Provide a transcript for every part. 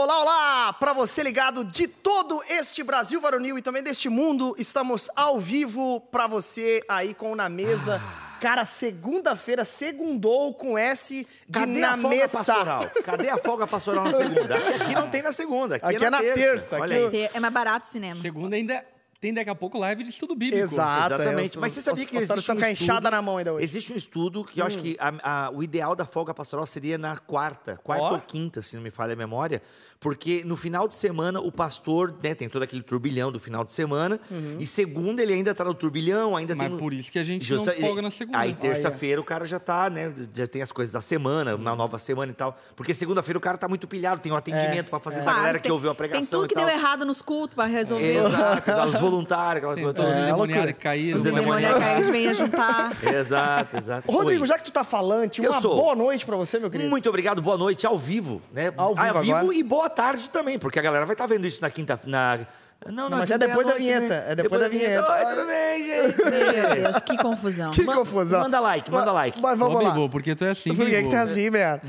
Olá, olá! Para você ligado de todo este Brasil varonil e também deste mundo, estamos ao vivo para você aí com o Na Mesa. Cara, segunda-feira, segundou com S de Cadê na a folga mesa. pastoral? Cadê a folga pastoral na segunda? Aqui, aqui não tem na segunda, aqui, Aqui é, é na na terça. terça, Olha aqui aí. É mais barato o cinema. Segunda ainda tem daqui a pouco live de estudo bíblico. Exato. Exatamente. é, Mas você sabia que existe estão um com a enxada estudo- na mão ainda hoje. Existe um estudo que eu acho que a- a- o ideal da folga pastoral seria na quarta, quarta Ó. ou quinta, se não me falha a memória, porque no final de semana o pastor né, tem todo aquele turbilhão do final de semana, e segunda ele ainda tá no turbilhão, ainda Mas tem... um- por isso que a gente Justa- não folga na segunda. Aí terça-feira o cara já tá, né? Já tem as coisas da semana, uma nova semana e tal. Porque segunda-feira o cara tá muito pilhado, tem um atendimento pra fazer pra Claro, galera que tem- ouviu a pregação. Tem tudo e que tal. deu errado nos cultos pra resolver. Exato, exato, os voluntários, aquela coisa todos toda. É, endemoniados loucura. que caíram. Os Os endemoniados endemoniados. que venham juntar. Exato, exato. Rodrigo, Oi. já que tu tá falante, uma sou. boa noite pra você, meu querido. Muito obrigado, boa noite, ao vivo, né? Ao vivo agora. e boa tarde também, porque a galera vai estar vendo isso na quinta... Na... Não, Mas é depois da vinheta, é depois da vinheta. Oi, tudo bem, gente? Meu Deus, que confusão. Que confusão. manda like, manda like. Mas vamos Ô, lá. Porque tu é assim, Por que, que tu é assim, velho?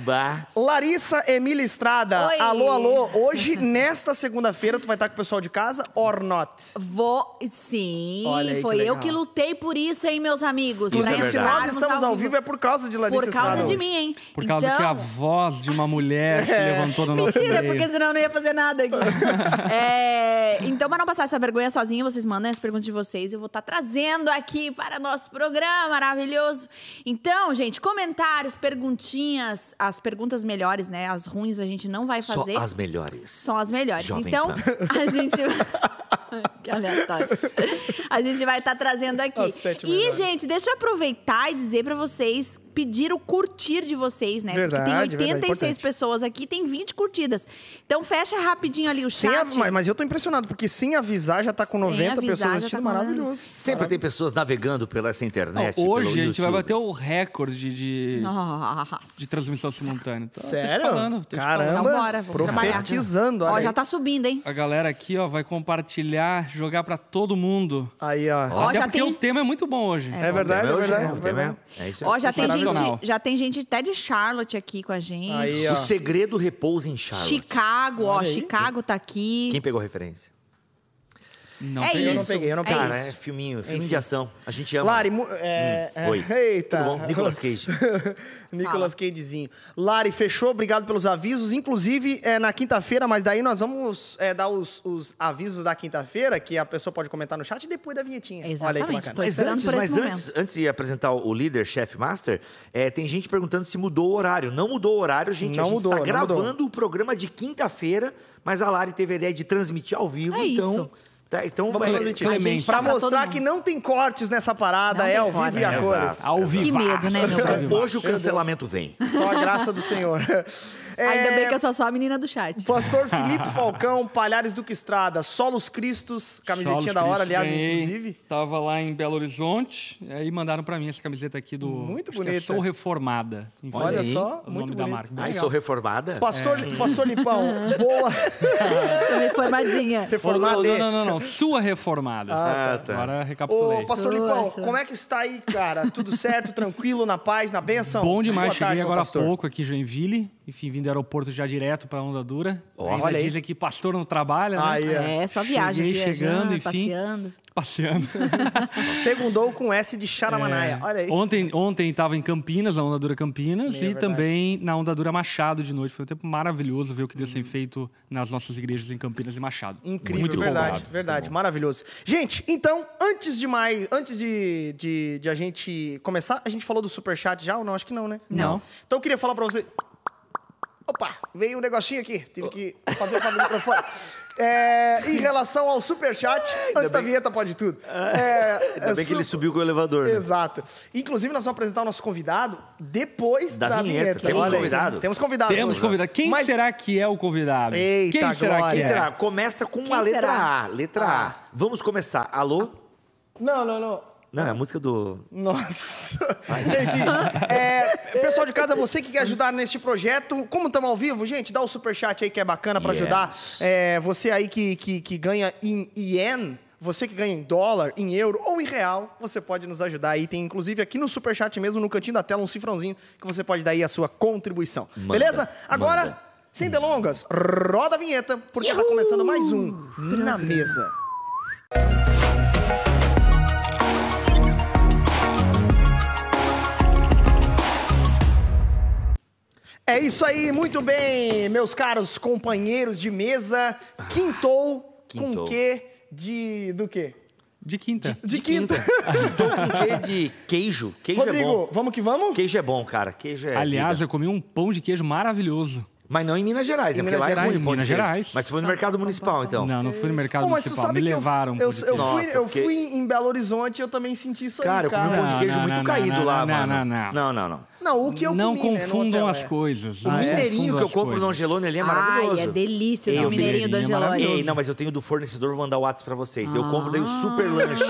Larissa Emília Estrada, Oi. alô, alô. Hoje, nesta segunda-feira, tu vai estar com o pessoal de casa or not? Vou. Sim, Olha aí que foi eu legal. que lutei por isso, hein, meus amigos. Isso é se verdade. nós estamos ao vivo é por causa de Larissa Por causa Estrada de mim, hein? Por causa então... que a voz de uma mulher se levantou no nosso Mentira, porque senão eu não ia fazer nada aqui. É, então, para não passar essa vergonha sozinha, vocês mandem as perguntas de vocês. Eu vou estar trazendo aqui para nosso programa maravilhoso. Então, gente, comentários, perguntinhas, as perguntas melhores, né? As ruins a gente não vai Só fazer. as melhores. São as melhores. Jovem então, Pan. a gente. que aleatório. A gente vai estar trazendo aqui. E, melhores. gente, deixa eu aproveitar e dizer pra vocês, pedir o curtir de vocês, né? Verdade, Porque verdade, tem 86 importante. pessoas aqui, tem 20 curtidas. Então, fecha rapidinho ali o Sem chat. av- mas, mas eu tô impressionado, porque sem avisar já tá com Sem 90 avisar, pessoas assistindo, tá maravilhoso. Sempre tem pessoas navegando pela essa Não, internet, hoje pelo a gente vai bater o recorde de, de transmissão simultânea. Então, Tô te Sério? falando, Caramba. Então, bora, vamos trabalhar. Profetizando, olha Ó, já tá subindo, hein? A galera aqui, ó, vai compartilhar, jogar pra todo mundo. Aí, ó. Ó, Até já porque tem- o tema é muito bom hoje. É verdade, é O tema verdade. hoje, né? O tema é- é isso aí. Ó, já tem, Sensacional. Gente, já tem gente até de Charlotte aqui com a gente. Aí, ó. O segredo repousa em Charlotte. Chicago, ó, Olha aí. Chicago tá aqui. Quem pegou a referência? Não É tem Eu não isso. peguei, eu não é peguei. Cara, é isso. filminho, filme de ação. A gente ama. Lari, é, é, Oi. Eita. Tudo bom? Nicolas Cage. Nicolas Cagezinho. Lari, fechou, obrigado pelos avisos. Inclusive, é na quinta-feira, mas daí nós vamos é, dar os, os avisos da quinta-feira, que a pessoa pode comentar no chat, e depois da vinhetinha. Olha aí que Exatamente, Mas antes, mas momento. antes, antes de apresentar o líder, chef master, é, tem gente perguntando se mudou o horário. Não mudou o horário, gente. Não a gente mudou, está gravando mudou. o programa de quinta-feira, mas a Lari teve a ideia de transmitir ao vivo. É então, isso. Tá, então Vamos é, Pra mostrar que não tem cortes nessa parada, Não é ao vivo e a cores. Ao vivo. Que medo, né, meu hoje o cancelamento vem. Só a graça do Senhor. É, Ainda bem que eu sou só a menina do chat. Pastor Felipe Falcão, Palhares Duque Estrada, Solos Cristos, camisetinha Solos da hora, Cristo, aliás, ganhei. inclusive. Tava lá em Belo Horizonte, aí mandaram pra mim essa camiseta aqui do. Muito que bonita. É Sou Reformada. Enfim, Olha aí, só, o muito nome da bonito. marca. Bem Ai, legal. sou reformada? Pastor, É. Pastor Lipão, boa. Reformadinha. Reformada. Não, não, não, não. Sua reformada. Ah, tá. Agora recapitulei. Ô, Pastor Sua, Lipão, sua. como é que está aí, cara? Tudo certo, tranquilo, na paz, na benção? Bom demais, Boa cheguei tarde, agora há pouco aqui em Joinville. Enfim, vim do aeroporto já direto pra Onda Dura. Ainda olha aí. dizem que pastor não trabalha, né? Aí, ó. É, só viagem, Cheguei viajando, chegando, enfim. passeando. Passeando. Segundou com S de Charamanaia. É, Olha aí. Ontem, ontem tava em Campinas, na Onda Dura Campinas, É e verdade. também na Onda Dura Machado de noite. Foi um tempo maravilhoso ver o que Hum. Deus tem feito nas nossas igrejas em Campinas e Machado. Incrível, Muito verdade, empolgado. verdade, maravilhoso. Gente, então, antes de mais, antes de, de, de a gente começar, a gente falou do superchat já ou não? Acho que não, né? Não. Então eu queria falar pra você. Opa, veio um negocinho aqui, tive que fazer o microfone. É, em relação ao superchat, antes da bem- vinheta pode tudo. É, Ainda é bem que su- ele subiu com o elevador. né? Exato. Inclusive, nós vamos apresentar o nosso convidado depois da, Da vinheta. Temos Olha convidado? Temos convidado. Temos convidado. Quem Mas- será que é o convidado? Eita, Quem será glória. que Quem é? será? Começa com Quem a letra será? A. Letra A. Vamos começar. Alô? Não, não, não. Não, é a música do. Nossa. Enfim, é, pessoal de casa, você que quer ajudar neste projeto, como estamos ao vivo, gente, dá o superchat aí que é bacana para Yes. ajudar. É, você aí que, que, que ganha em ien, você que ganha em dólar, em euro ou em real, você pode nos ajudar aí. Tem inclusive aqui no superchat mesmo, no cantinho da tela, um cifrãozinho que você pode dar aí a sua contribuição. Manda, Beleza? Agora, manda. Sem delongas, roda a vinheta, porque tá começando mais um Na Mesa. É isso aí, muito bem, meus caros companheiros de mesa. Quintou, Quintou. com quê? De. do quê? De quinta. De, quinta. Quintou com quê de queijo? Queijo é Rodrigo, bom. vamos que vamos? Queijo é bom, cara. Queijo é. Aliás, vida. eu comi um pão de queijo maravilhoso. Mas não em Minas Gerais, Em é porque Minas lá Gerais? é ruim. de Minas. Gerais. Mas foi no mercado municipal, então. Não, não fui no mercado tu municipal. sabe Me que eu- levaram. eu, de eu, queijo. fui, Nossa, eu porque- fui em Belo Horizonte e eu também senti isso Cara, eu aí, comi um pão de queijo Não, muito não, caído não, lá, não, mano. não, não. Não, não, não. Não, o que eu não comi, né, confundam hotel, as é. coisas. O não mineirinho confundam que eu compro no. Angelone ali é maravilhoso. Ai, é delícia Ei, o mineirinho do é Angelone. Ei, não, mas eu tenho do fornecedor, vou mandar o WhatsApp pra vocês. Eu compro daí o super lanche.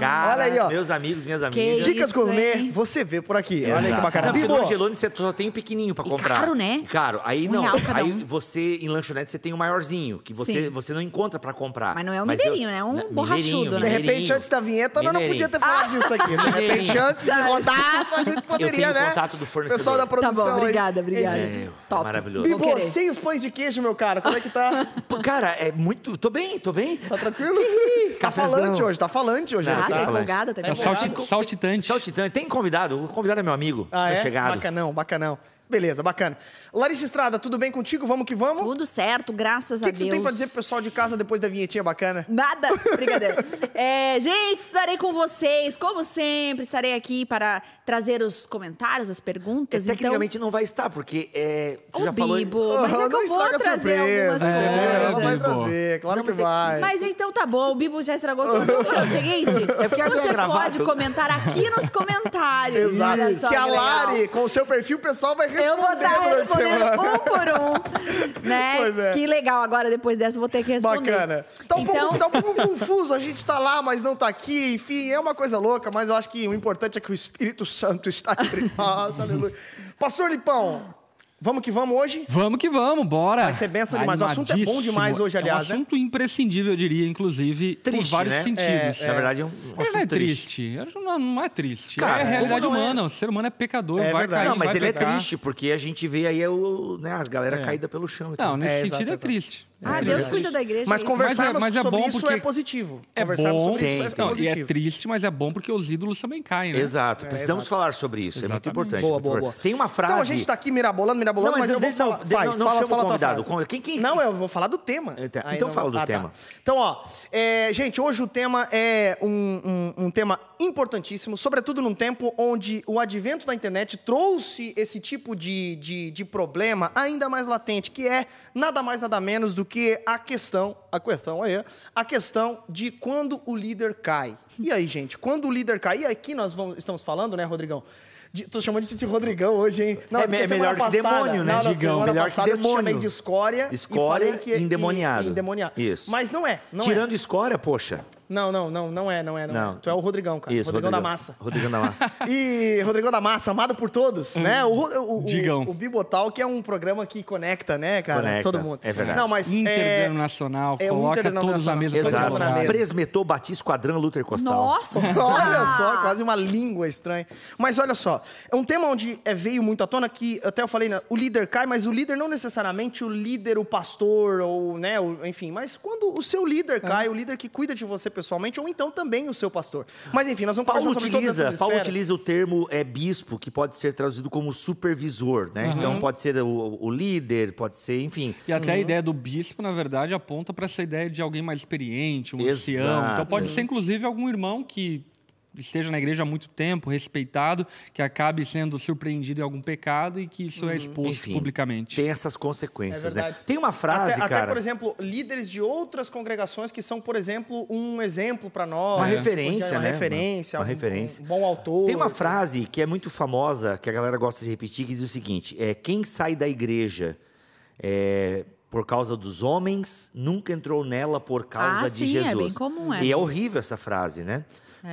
Cara, Olha aí, ó. meus amigos, minhas Que amigas. Dicas gourmet, você vê por aqui. Olha aí que bacana. Não, porque no Angelone você só tem o pequenininho pra E comprar. caro, né? E Caro. Aí Um não. real cada aí um. você, em lanchonete, você tem o maiorzinho, que você, Sim. você não encontra pra comprar. Mas não é eu- mineirinho, né? É um Né, borrachudo, né? de repente, antes da vinheta, nós não podia ter falado disso aqui. De repente, antes de rodar, a gente poderia, tenho né? contato do fornecedor. Pessoal da Tá produção bom, aí. obrigada, obrigada. É, Top. maravilhoso. Querer. sem os pães de queijo, meu cara, como é que tá? Cara, é muito. Tô bem, tô bem. Tá tranquilo? tá falante hoje, tá falante hoje. Tá, né? Ah, tá tá. empolgada, tá É empolgada. salti- saltitante. Saltitante. Tem convidado. O convidado é meu amigo. Ah, tá é? chegado. Bacanão, bacanão. Beleza, bacana. Larissa Estrada, tudo bem contigo? Vamos que vamos? Tudo certo, graças O que, a que Deus. tu tem pra dizer pro pessoal de casa depois da vinhetinha bacana? Nada, brincadeira. É, gente, estarei com vocês, como sempre, estarei aqui para trazer os comentários, as É, perguntas. então, tecnicamente não vai estar, porque é, tu Ô, já falou. Bibo, mas é Ah, que não eu vou estraga a trazer surpresa, algumas? É, vai coisas. Bibo. trazer, claro Não, que é que- vai. Mas então tá bom, o Bibo já estragou tudo. Então é o seguinte, É porque você é gravado. pode comentar aqui nos comentários. Exato. Olha só Se a que legal. Lari, com o seu perfil, o pessoal vai Eu vou estar a respondendo um por um, né? Pois é. Que legal, agora depois dessa eu vou ter que responder. Bacana. Tá um, então, pouco, tá um pouco confuso, a gente tá lá, mas não tá aqui, enfim, é uma coisa louca, mas eu acho que o importante é que o Espírito Santo está entre nós, aleluia. Pastor Lipão, vamos que vamos hoje? Vamos que vamos, bora. Vai ser benção demais. O assunto é bom demais hoje, aliás, É né? um assunto imprescindível, eu diria, inclusive, Triste, por vários né? sentidos. Na verdade, é um, Ele não assunto é triste. Que Não, não é triste. Cara, é a realidade é? humana. O ser humano é pecador, É vai verdade. cair, Não, mas vai ele é pecar. triste, porque a gente vê aí o, né, a galera É. caída pelo chão. então. Não, nesse É, sentido exato, é triste. Ah, É Deus cuida da igreja. Mas é conversarmos mas é sobre bom isso é positivo. É Conversarmos bom, sobre isso Tem, é tem. Não, e é positivo. triste, mas é bom porque os ídolos também caem, né? Exato, precisamos exato. falar sobre isso, é muito Exatamente. importante. Boa, muito boa, importante. boa. Tem uma frase... Então a gente tá aqui mirabolando, mirabolando, Não, mas, mas eu vou falar. não, de- Faz, não fala, fala tua convidado. frase. Quem- quem- Não, eu vou falar do tema. Então- então fala do Ah, tá. tema. Então, ó, é, gente, hoje o tema é um, um- um tema importantíssimo, sobretudo num tempo onde o advento da internet trouxe esse tipo de, de, de problema ainda mais latente, que é nada mais nada menos do que a questão, a questão aí, a questão de quando o líder cai. E aí, gente, quando o líder cai, e aqui nós vamos- estamos falando, né, Rodrigão? De, tô chamando de, de Rodrigão hoje, hein? É me- porque melhor que demônio, né, não, não, Digão? Melhor que passada eu te demônio. chamei de escória, Escória e e endemoniado. e- endemoniado. Isso. Mas não é, não é. Tirando escória, poxa. Não, não, não, não é, não é, não, Não. é. Tu é o Rodrigão, cara. Isso, Rodrigão, da Massa. Rodrigão da Massa. E Rodrigão da Massa, amado por todos, né? O, o, o, Digão. o, o Bibotal, que é um programa que conecta, né, cara? Conecta, Todo mundo. é verdade. Não, mas é... Interdenominacional, é um coloca todos interdenominacional. na mesa Exato. na Exato. mesa. Presmetou Batista Quadrão Luther Costal. Nossa! Olha só, quase uma língua estranha. Mas olha só, é um tema onde é, veio muito à tona que até eu falei, né, o líder cai, mas o líder não necessariamente o líder, o pastor, ou, né, o- enfim, mas quando o seu líder cai, o líder que cuida de você pessoalmente, ou então também o seu pastor. Mas enfim, nós vamos Paulo conversar sobre todas utiliza, Paulo utiliza o termo é, bispo, que pode ser traduzido como supervisor, né? Então pode ser o, o líder, pode ser, enfim. E até Uhum. a ideia do bispo, na verdade, aponta para essa ideia de alguém mais experiente, um Exato. ancião. Então pode ser, inclusive, algum irmão que esteja na igreja há muito tempo, respeitado, que acabe sendo surpreendido em algum pecado e que isso é exposto Enfim, publicamente. Tem essas consequências, É né? Tem uma frase, até, cara. Até, por exemplo, líderes de outras congregações que são, por exemplo, um exemplo para nós. Uma é referência, uma né? referência. Uma um- referência. Um bom autor. Tem uma frase que é muito famosa, que a galera gosta de repetir, que diz o seguinte: é, quem sai da igreja é, por causa dos homens, nunca entrou nela por causa Ah, de sim, é Jesus. bem comum essa. E é horrível essa frase, né?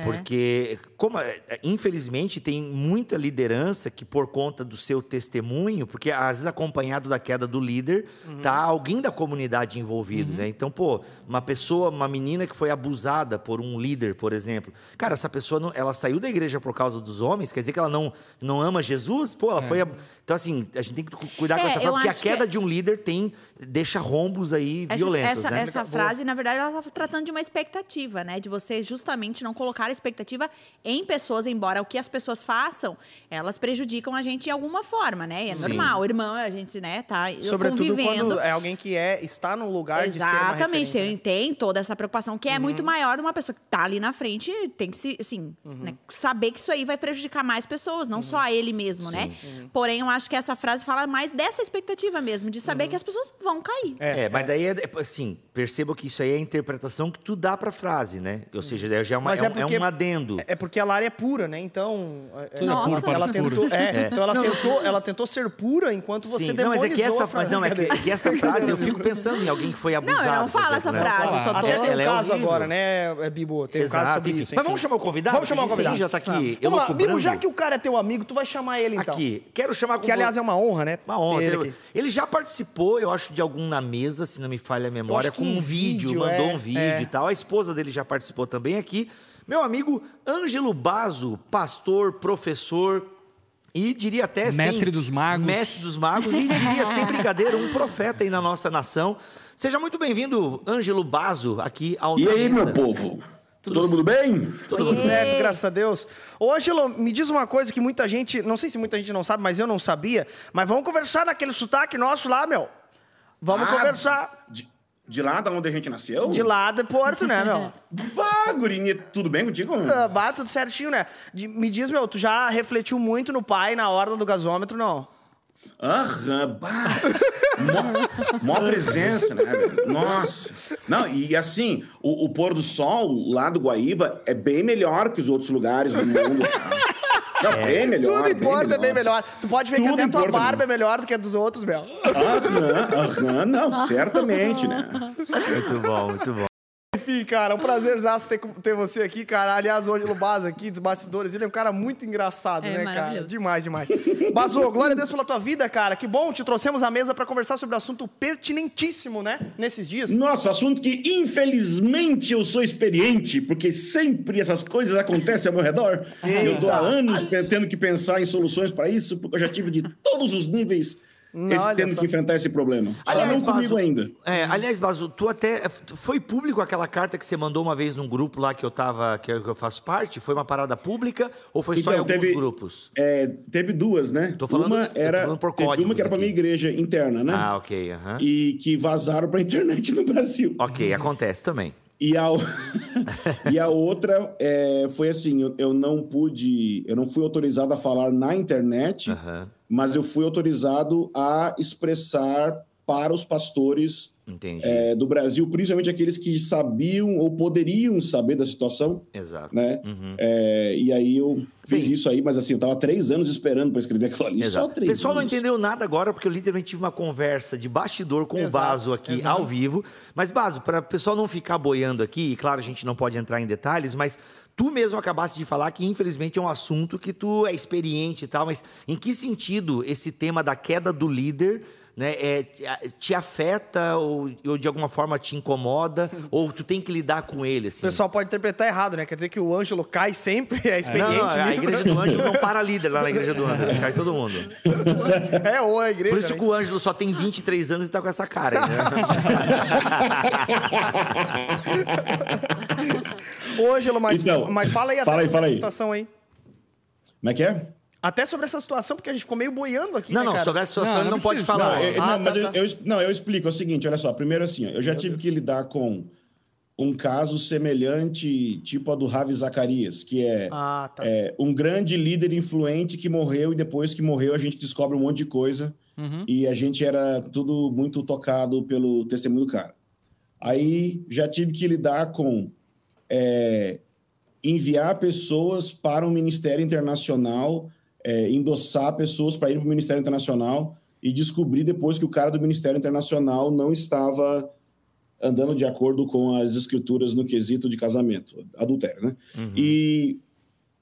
Porque, como, é, infelizmente, tem muita liderança que, por conta do seu testemunho, porque às vezes acompanhado da queda do líder, tá alguém da comunidade envolvido, né? Então, pô, uma pessoa, uma menina que foi abusada por um líder, por exemplo. Cara, essa pessoa, não, ela saiu da igreja por causa dos homens, quer dizer que ela não, não ama Jesus? Pô, ela foi... ab- Então, assim, a gente tem que cu- cuidar com É, essa eu frase, porque a acho que- queda de um líder tem... deixa rombos aí Essa, violentos, essa, né? essa frase, na verdade, ela estava tratando de uma expectativa, né? De você justamente não colocar a expectativa em pessoas, embora o que as pessoas façam, elas prejudicam a gente de alguma forma, né? É Sim. normal. Irmão, a gente, né, tá Sobretudo convivendo. quando é alguém que é, está num lugar de ser uma Exatamente, tem, né? Uhum. tem toda essa preocupação que é muito maior de uma pessoa que tá ali na frente, tem que se, assim, Uhum. né, saber que isso aí vai prejudicar mais pessoas, não só a ele mesmo, né? Uhum. Porém, eu acho que essa frase fala mais dessa expectativa mesmo, de Uhum. saber que as pessoas vão cair. É, mas daí é, é, assim, perceba que isso aí é a interpretação que tu dá pra frase, né? Ou seja, daí já é, uma- é é um, é porque- um adendo. É porque a Lara é pura, né? Então. é- Tudo é puro, ela tentou, é, Então ela tentou, ela tentou ser pura enquanto você Sim, não, mas é que essa, frase. mas não, é que, é que essa frase eu fico pensando em alguém que foi abusado. Não, eu não falo exemplo, essa né? frase, eu só tô... Até Ela um é caso horrível. agora, né, Bibo? Tem um caso Exato, sobre enfim. isso. Mas vamos chamar o convidado? Vamos chamar o convidado. já tá aqui Vamos lá, Bibo, já que o cara é teu amigo, tu vai chamar ele então. Aqui, quero chamar Que aliás é uma honra, né? Uma honra. ele já participou, eu acho, de algum na mesa, se não me falha a memória, com um vídeo, vídeo, mandou é, um vídeo é. e tal. A esposa dele já participou também aqui. Meu amigo Ângelo Bazo, pastor, professor e diria até Mestre sem- dos magos. Mestre dos magos e diria sem brincadeira um profeta aí na nossa nação. Seja muito bem-vindo, Ângelo Bazo, aqui ao E aí, meu povo? Todo mundo bem? Tudo Oiê. certo, graças a Deus. Ô, Ângelo, me diz uma coisa que muita gente, não sei se muita gente não sabe, mas eu não sabia, mas vamos conversar naquele sotaque nosso lá, meu. Vamos Ah, conversar De, de lá da onde a gente nasceu? de lá de Porto, né, meu? Bah, gurinha, tudo bem contigo? Ah, Bah, tudo certinho, né? De- me diz, meu, tu já refletiu muito no pai na hora do gasômetro, não? Aham, bah. Mó, mó presença, né? velho? Nossa. Não, e assim, o, o pôr do sol lá do Guaíba é bem melhor que os outros lugares do mundo. cara. Não, bem melhor. Tudo importa, é bem melhor. Tu pode ver que Tudo até tua importa, barba é melhor do que a dos outros, meu. Aham, aham, não, certamente, né? Muito bom, muito bom. Enfim, cara, um prazerzaço ter, ter você aqui, cara. Aliás, o Ângelo Baza aqui, dos bastidores, ele é um cara muito engraçado, É, né, cara? Demais, demais. Bazo, glória a Deus pela tua vida, cara. Que bom, te trouxemos à mesa pra conversar sobre um assunto pertinentíssimo, né? Nesses dias. Nossa, assunto que infelizmente eu sou experiente, porque sempre essas coisas acontecem ao meu redor. Eu tô há anos tendo que pensar em soluções para isso, porque eu já tive de todos os níveis esse- tendo só. que enfrentar esse problema. Só Aliás, não comigo ainda. É, aliás, Bazo, tu até. Foi público aquela carta que você mandou uma vez num grupo lá que eu tava. que eu, faço parte? Foi uma parada pública ou foi só em Então, alguns teve- grupos? É, teve duas, né? Tô falando- uma era, falando por teve códigos uma que era para minha igreja interna, né? Ah, ok. aham. E que vazaram para internet no Brasil. Ok, acontece também. E a, e a outra é, foi assim: eu, eu não pude, eu não fui autorizado a falar na internet, Aham. Mas eu fui autorizado a expressar para os pastores é, do Brasil, principalmente aqueles que sabiam ou poderiam saber da situação, Exato. né? Uhum. É, e aí eu fiz Sim. isso aí, mas assim, eu tava três anos esperando para escrever aquilo ali. Só Exato. O três pessoal não anos. entendeu nada agora, porque eu literalmente tive uma conversa de bastidor com Exato, o Baso aqui exato. ao vivo. Mas, Baso, para o pessoal não ficar boiando aqui, e claro, a gente não pode entrar em detalhes, mas tu mesmo acabaste de falar que, infelizmente, é um assunto que tu é experiente e tal, mas em que sentido esse tema da queda do líder. Né, é, te- afeta ou, ou de alguma forma te incomoda ou tu tem que lidar com ele O assim? pessoal pode interpretar errado, né? Quer dizer que o Ângelo cai sempre, é não, experiente. não, a né? igreja do Ângelo não para líder lá na igreja do Ângelo, cai todo mundo. É, ou a igreja. Por isso né? que o Ângelo só tem 23 anos e tá com essa cara né? Ô, Ângelo, mas, Então, mas fala aí até fala aí, sobre fala essa aí. situação aí. Como é que é? Até sobre essa situação, porque a gente ficou meio boiando aqui, Não, né, não, cara? sobre essa situação Não, ele não não pode falar. Não, eu, Ah, não, tá, mas eu, tá. eu es- não, eu explico. É o seguinte, olha só. Primeiro assim, eu já tive que lidar com um caso semelhante, tipo a do Ravi Zacarias, que é, Ah, tá. é, um grande líder influente que morreu e depois que morreu a gente descobre um monte de coisa Uhum. e a gente era tudo muito tocado pelo testemunho do cara. Aí já tive que lidar com é, enviar pessoas para um ministério internacional, é, endossar pessoas para ir para o ministério internacional e descobri depois que o cara do Ministério Internacional não estava andando de acordo com as escrituras no quesito de casamento, adultério, né? Uhum. E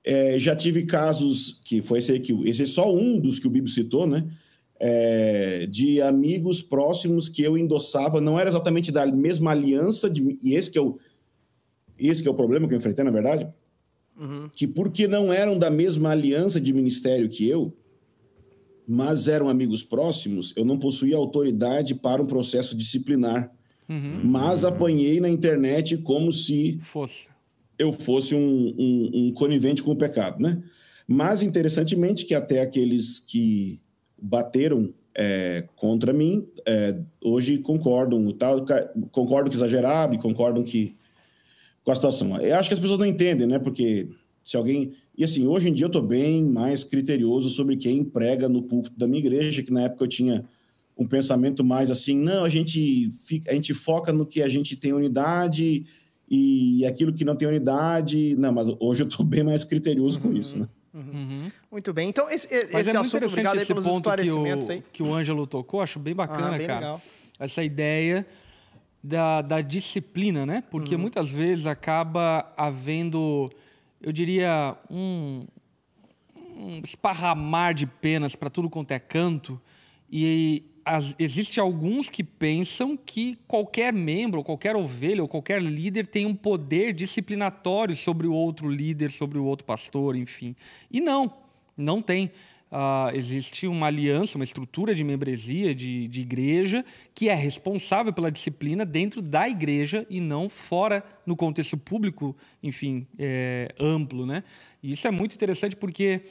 é, já tive casos que foi esse aqui, esse é só um dos que o Bíblia citou, né? É, de amigos próximos que eu endossava, não era exatamente da mesma aliança, de, e esse que, é o, esse que é o problema que eu enfrentei, na verdade, uhum. que porque não eram da mesma aliança de ministério que eu, mas eram amigos próximos, eu não possuía autoridade para um processo disciplinar. Uhum. Mas apanhei na internet como se fosse. eu fosse um, um, um, conivente com o pecado, né? Mas, interessantemente, que até aqueles que bateram é, contra mim, é, hoje concordam, tal, concordam que exageraram e concordam que com a situação. Eu acho que as pessoas não entendem, né? Porque se alguém e assim, hoje em dia eu estou bem mais criterioso sobre quem prega no púlpito da minha igreja, que na época eu tinha um pensamento mais assim, não, a gente, fica, a gente foca no que a gente tem unidade e aquilo que não tem unidade. Não, mas hoje eu estou bem mais criterioso uhum, com isso, né? Uhum. Muito bem. Então, esse, esse é assunto, obrigado aí pelos esclarecimentos que o, aí. Que o Ângelo tocou, acho bem bacana, ah, bem cara. Legal. Essa ideia da, da disciplina, né? Porque uhum. muitas vezes acaba havendo eu diria, um, um esparramar de penas para tudo quanto é canto. E as, existe alguns que pensam que qualquer membro, ou qualquer ovelha, ou qualquer líder tem um poder disciplinatório sobre o outro líder, sobre o outro pastor, enfim. E não, não tem uh, existe uma aliança, uma estrutura de membresia, de, de igreja, que é responsável pela disciplina dentro da igreja e não fora no contexto público, enfim, é, amplo. Né? E isso é muito interessante porque,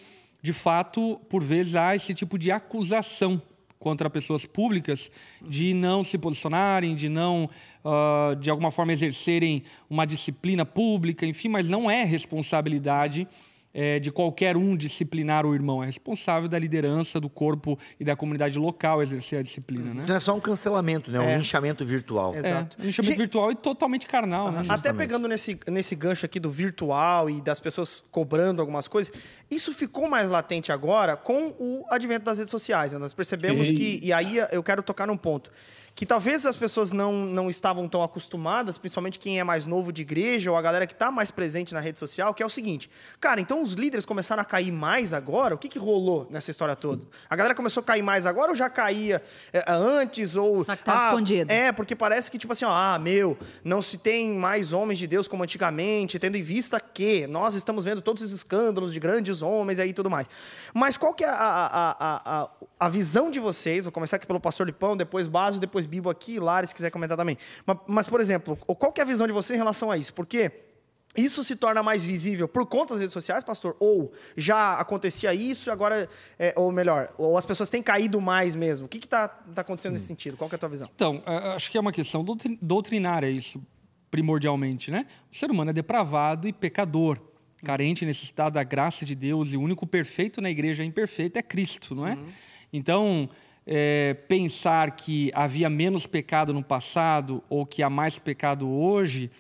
de fato, por vezes há esse tipo de acusação contra pessoas públicas de não se posicionarem, de não, uh, de alguma forma, exercerem uma disciplina pública, enfim, mas não é responsabilidade é, de qualquer um disciplinar o irmão. É responsável da liderança do corpo e da comunidade local exercer a disciplina. Né? Isso não é só um cancelamento, né? É um é. linchamento virtual. Exato. É, um linchamento virtual e totalmente carnal. Né? Até pegando nesse, nesse gancho aqui do virtual e das pessoas cobrando algumas coisas, isso ficou mais latente agora com o advento das redes sociais. Né? Nós percebemos Ei. que, e aí eu quero tocar num ponto que talvez as pessoas não, não estavam tão acostumadas, principalmente quem é mais novo de igreja ou a galera que está mais presente na rede social, que é o seguinte: cara, então os líderes começaram a cair mais agora? O que, que rolou nessa história toda? A galera começou a cair mais agora ou já caía é, antes? Ou, Só que tá ah, escondido. É, porque parece que, tipo assim, ó, ah, meu, não se tem mais homens de Deus como antigamente, tendo em vista que nós estamos vendo todos os escândalos de grandes homens aí e tudo mais. Mas qual que é a, a, a, a, a visão de vocês? Vou começar aqui pelo pastor Lipão, depois Baso, depois depois Bibo aqui, Lares, se quiser comentar também. Mas, mas, por exemplo, qual é a visão de você em relação a isso? Porque isso se torna mais visível por conta das redes sociais, pastor? Ou já acontecia isso e agora, é, ou melhor, ou as pessoas têm caído mais mesmo? O que está tá acontecendo hum. nesse sentido? Qual é a tua visão? Então, acho que é uma questão doutrinária isso, primordialmente, né? O ser humano é depravado e pecador, carente, necessitado da graça de Deus e o único perfeito na igreja imperfeita é Cristo, não é? Uhum. Então, é, pensar que havia menos pecado no passado ou que há mais pecado hoje,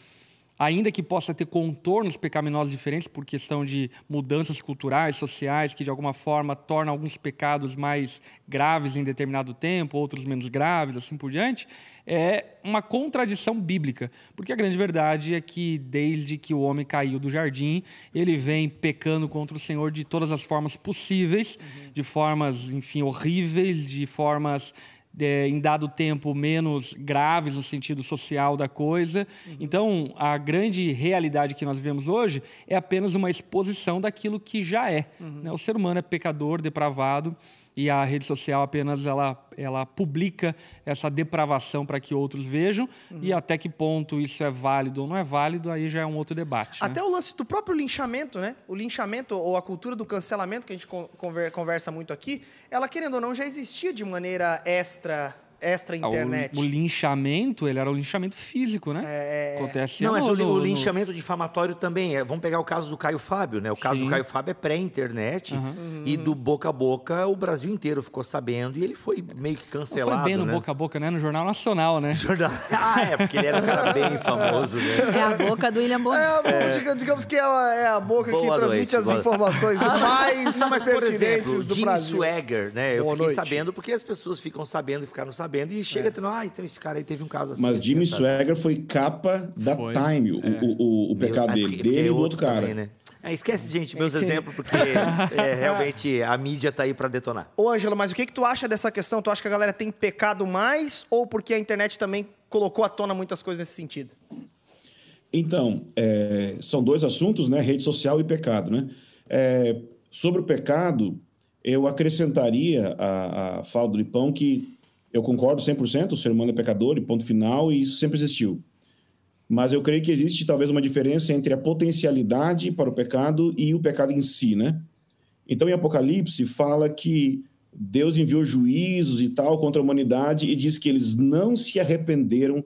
ainda que possa ter contornos pecaminosos diferentes por questão de mudanças culturais, sociais, que de alguma forma tornam alguns pecados mais graves em determinado tempo, outros menos graves, assim por diante, é uma contradição bíblica, porque a grande verdade é que desde que o homem caiu do jardim, ele vem pecando contra o Senhor de todas as formas possíveis, uhum. de formas, enfim, horríveis, de formas é, em dado tempo menos graves no sentido social da coisa. Uhum. Então, a grande realidade que nós vemos hoje é apenas uma exposição daquilo que já é. Uhum. Né? O ser humano é pecador, depravado e a rede social apenas ela, ela publica essa depravação para que outros vejam uhum. e até que ponto isso é válido ou não é válido, aí já é um outro debate. Até né? o lance do próprio linchamento, né? O linchamento ou a cultura do cancelamento que a gente conversa muito aqui, ela querendo ou não já existia de maneira extra extra Ah, o- internet. O, linchamento, ele era o linchamento físico, né? É, Acontece Não, mas no- o, no- linchamento difamatório também é. Vamos pegar o caso do Caio Fábio, né? O caso Sim. do Caio Fábio é pré-internet Uhum. e do boca a boca o Brasil inteiro ficou sabendo e ele foi meio que Não cancelado. foi bem no né? boca a boca, né? No Jornal Nacional, né? Jornal- Ah, é, porque ele era um cara bem famoso, né? É a boca do William Bonner. É, diga- digamos que é a, é a boca que Boa transmite noite, as boa- informações mais Não, mas por exemplo, do Jimmy Brasil. Swagger, né? Eu Boa fiquei noite. sabendo porque as pessoas ficam sabendo e ficaram sabendo e chega tendo, ah, então esse cara aí teve um caso assim. Mas assim, Jimmy? Swagger foi capa da Foi. Time, o, o, o, o pecado Meu- é dele, dele é e do outro cara. também, né? É, esquece, gente, meus exemplos, porque é, realmente a mídia tá aí pra detonar. Ô, Ângelo, mas o que, que tu acha dessa questão? Tu acha que a galera tem pecado mais ou porque a internet também colocou à tona muitas coisas nesse sentido? Então, é, são dois assuntos, né? Rede social e pecado, né? É, sobre o pecado, eu acrescentaria a, a fala do Lipão que eu concordo 100%, o ser humano é pecador e ponto final, e isso sempre existiu. Mas eu creio que existe talvez uma diferença entre a potencialidade para o pecado e o pecado em si, né? Então, em Apocalipse, fala que Deus enviou juízos e tal contra a humanidade e diz que eles não se arrependeram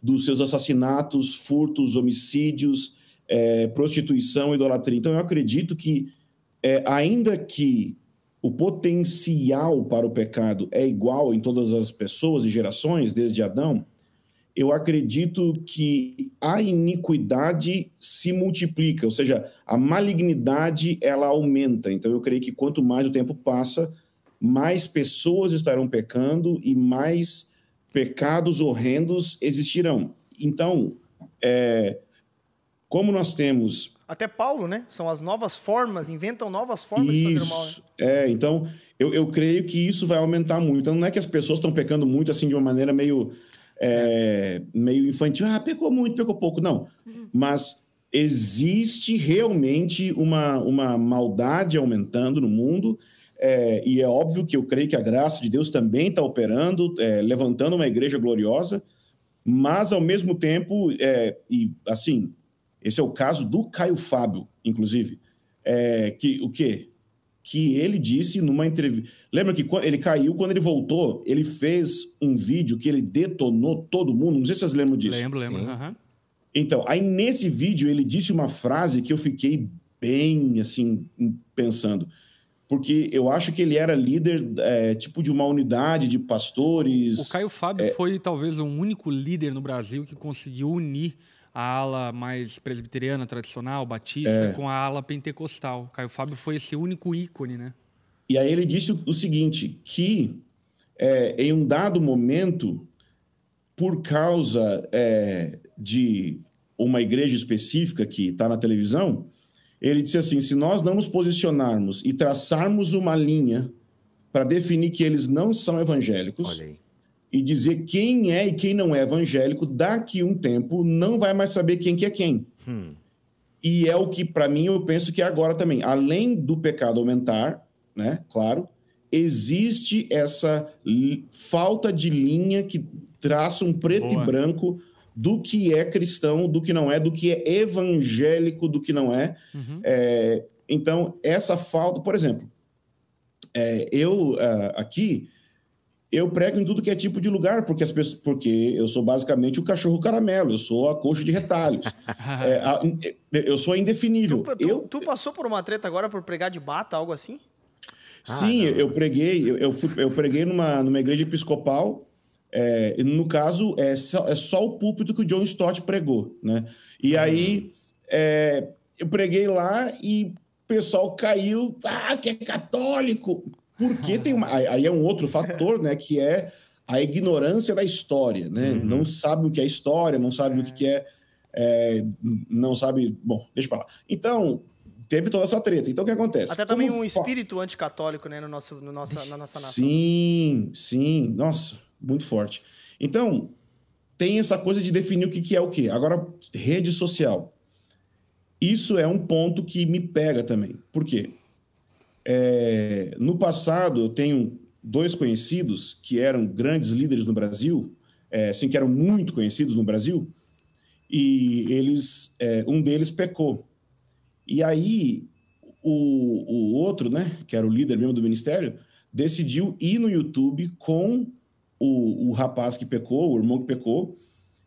dos seus assassinatos, furtos, homicídios, eh, prostituição, idolatria. Então, eu acredito que, eh, ainda que o potencial para o pecado é igual em todas as pessoas e gerações, desde Adão, eu acredito que a iniquidade se multiplica, ou seja, a malignidade ela aumenta. Então eu creio que quanto mais o tempo passa, mais pessoas estarão pecando e mais pecados horrendos existirão. Então, é, como nós temos Até Paulo, né? São as novas formas, inventam novas formas de fazer o mal. né? isso. É, então, eu, eu creio que isso vai aumentar muito. Então, não é que as pessoas estão pecando muito assim de uma maneira meio, é, meio infantil. Ah, pecou muito, pecou pouco. Não. Mas existe realmente uma, uma maldade aumentando no mundo. é, e é óbvio que eu creio que a graça de Deus também está operando, é, levantando uma igreja gloriosa. Mas, ao mesmo tempo, é, e assim, esse é o caso do Caio Fábio, inclusive. É, que o quê? Que ele disse numa entrevista. Lembra que ele caiu, quando ele voltou, ele fez um vídeo que ele detonou todo mundo. Não sei se vocês lembram disso. Lembro, lembro. Aham. Então, aí nesse vídeo ele disse uma frase que eu fiquei bem assim pensando, porque eu acho que ele era líder é, tipo de uma unidade de pastores. O Caio Fábio É. foi talvez o único líder no Brasil que conseguiu unir a ala mais presbiteriana, tradicional, batista, É. com a ala pentecostal. O Caio Fábio foi esse único ícone, né? E aí ele disse o, o seguinte, que é, em um dado momento, por causa é, de uma igreja específica que está na televisão, ele disse assim: se nós não nos posicionarmos e traçarmos uma linha para definir que eles não são evangélicos Olha aí. E dizer quem é e quem não é evangélico, daqui um tempo não vai mais saber quem que é quem. Hum. E é o que, para mim, eu penso que é agora também. Além do pecado aumentar, né? Claro, existe essa falta de linha que traça um preto Boa. e branco do que é cristão, do que não é, do que é evangélico, do que não é. Uhum. É, então, essa falta, por exemplo, é, eu ah, aqui eu prego em tudo que é tipo de lugar, porque as pessoas, porque eu sou basicamente o cachorro caramelo, eu sou a coxa de retalhos. É, a- eu sou indefinível. Tu, tu- eu, tu passou por uma treta agora por pregar de bata, algo assim? Sim, Ah, eu preguei, eu, eu, fui- eu preguei numa, numa igreja episcopal. é, e no caso, é só, é só o púlpito que o John Stott pregou, né? E aí é, eu preguei lá e o pessoal caiu, ah, que é católico. Porque tem uma. aí- é um outro fator, né? Que é a ignorância da história, né? Uhum. Não sabe o que é história, não sabe o que que é, é, não sabe. Bom, deixa pra lá. Então, teve toda essa treta. Então, o que acontece? Até também Como um fa- espírito anticatólico, né, no nosso, no nossa, na nossa nação. Sim, sim. Nossa, muito forte. Então, tem essa coisa de definir o que que é o quê. Agora, rede social. Isso é um ponto que me pega também. Por quê? É, no passado, eu tenho dois conhecidos que eram grandes líderes no Brasil, é, assim, que eram muito conhecidos no Brasil, e eles, é, um deles pecou. E aí, o, o outro, né, que era o líder mesmo do ministério, decidiu ir no YouTube com o, o rapaz que pecou, o irmão que pecou,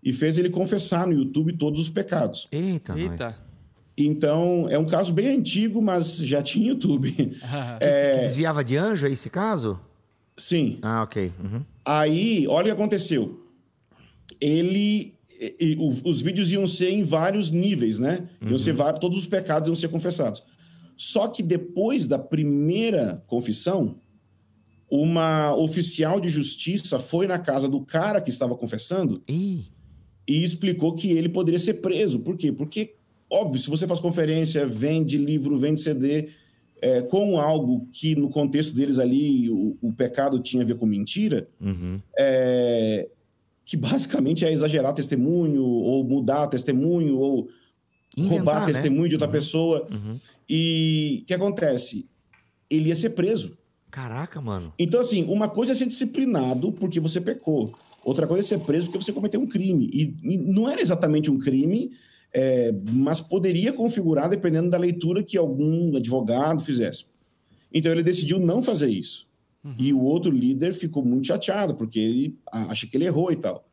e fez ele confessar no YouTube todos os pecados. Eita, Eita. nós. Então, é um caso bem antigo, mas já tinha YouTube. Que desviava de anjo, é esse caso? Sim. Ah, ok. Uhum. Aí, olha o que aconteceu. Ele. e- e os vídeos iam ser em vários níveis, né? Iam ser vários, todos os pecados iam ser confessados. Só que depois da primeira confissão, uma oficial de justiça foi na casa do cara que estava confessando Ih, e explicou que ele poderia ser preso. Por quê? Porque, óbvio, se você faz conferência, vende livro, vende CD, é, com algo que no contexto deles ali o, o pecado tinha a ver com mentira, uhum. é, que basicamente é exagerar testemunho, ou mudar testemunho, ou Inventar, roubar né? testemunho de outra pessoa. Uhum. E o que acontece? Ele ia ser preso. Caraca, mano. Então, assim, uma coisa é ser disciplinado porque você pecou. Outra coisa é ser preso porque você cometeu um crime. E, e não era exatamente um crime, é, mas poderia configurar dependendo da leitura que algum advogado fizesse. Então, ele decidiu não fazer isso. E o outro líder ficou muito chateado porque ele acha que ele errou e tal.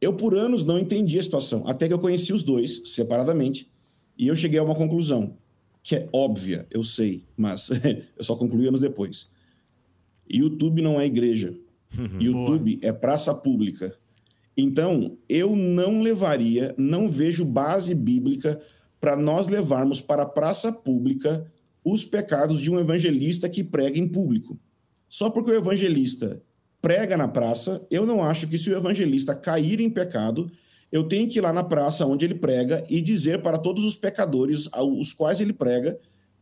Eu, por anos, não entendi a situação, até que eu conheci os dois separadamente e eu cheguei a uma conclusão que é óbvia, eu sei, mas eu só concluí anos depois. YouTube não é igreja. YouTube é praça pública. Então, eu não levaria, não vejo base bíblica para nós levarmos para a praça pública os pecados de um evangelista que prega em público. Só porque o evangelista prega na praça, eu não acho que se o evangelista cair em pecado, eu tenho que ir lá na praça onde ele prega e dizer para todos os pecadores aos quais ele prega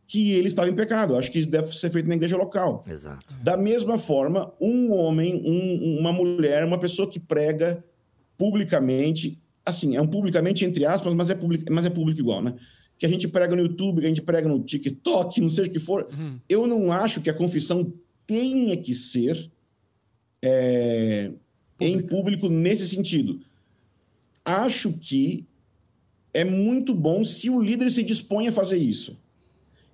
que ele estava em pecado. Eu acho que isso deve ser feito na igreja local. Exato. Da mesma forma, um homem, um- uma mulher, uma pessoa que prega publicamente, assim, é um publicamente entre aspas, mas é público, mas é público igual, né? Que a gente prega no YouTube, que a gente prega no TikTok, não seja o que for. Uhum. Eu não acho que a confissão tenha que ser é, em público nesse sentido. Acho que é muito bom se o líder se dispõe a fazer isso.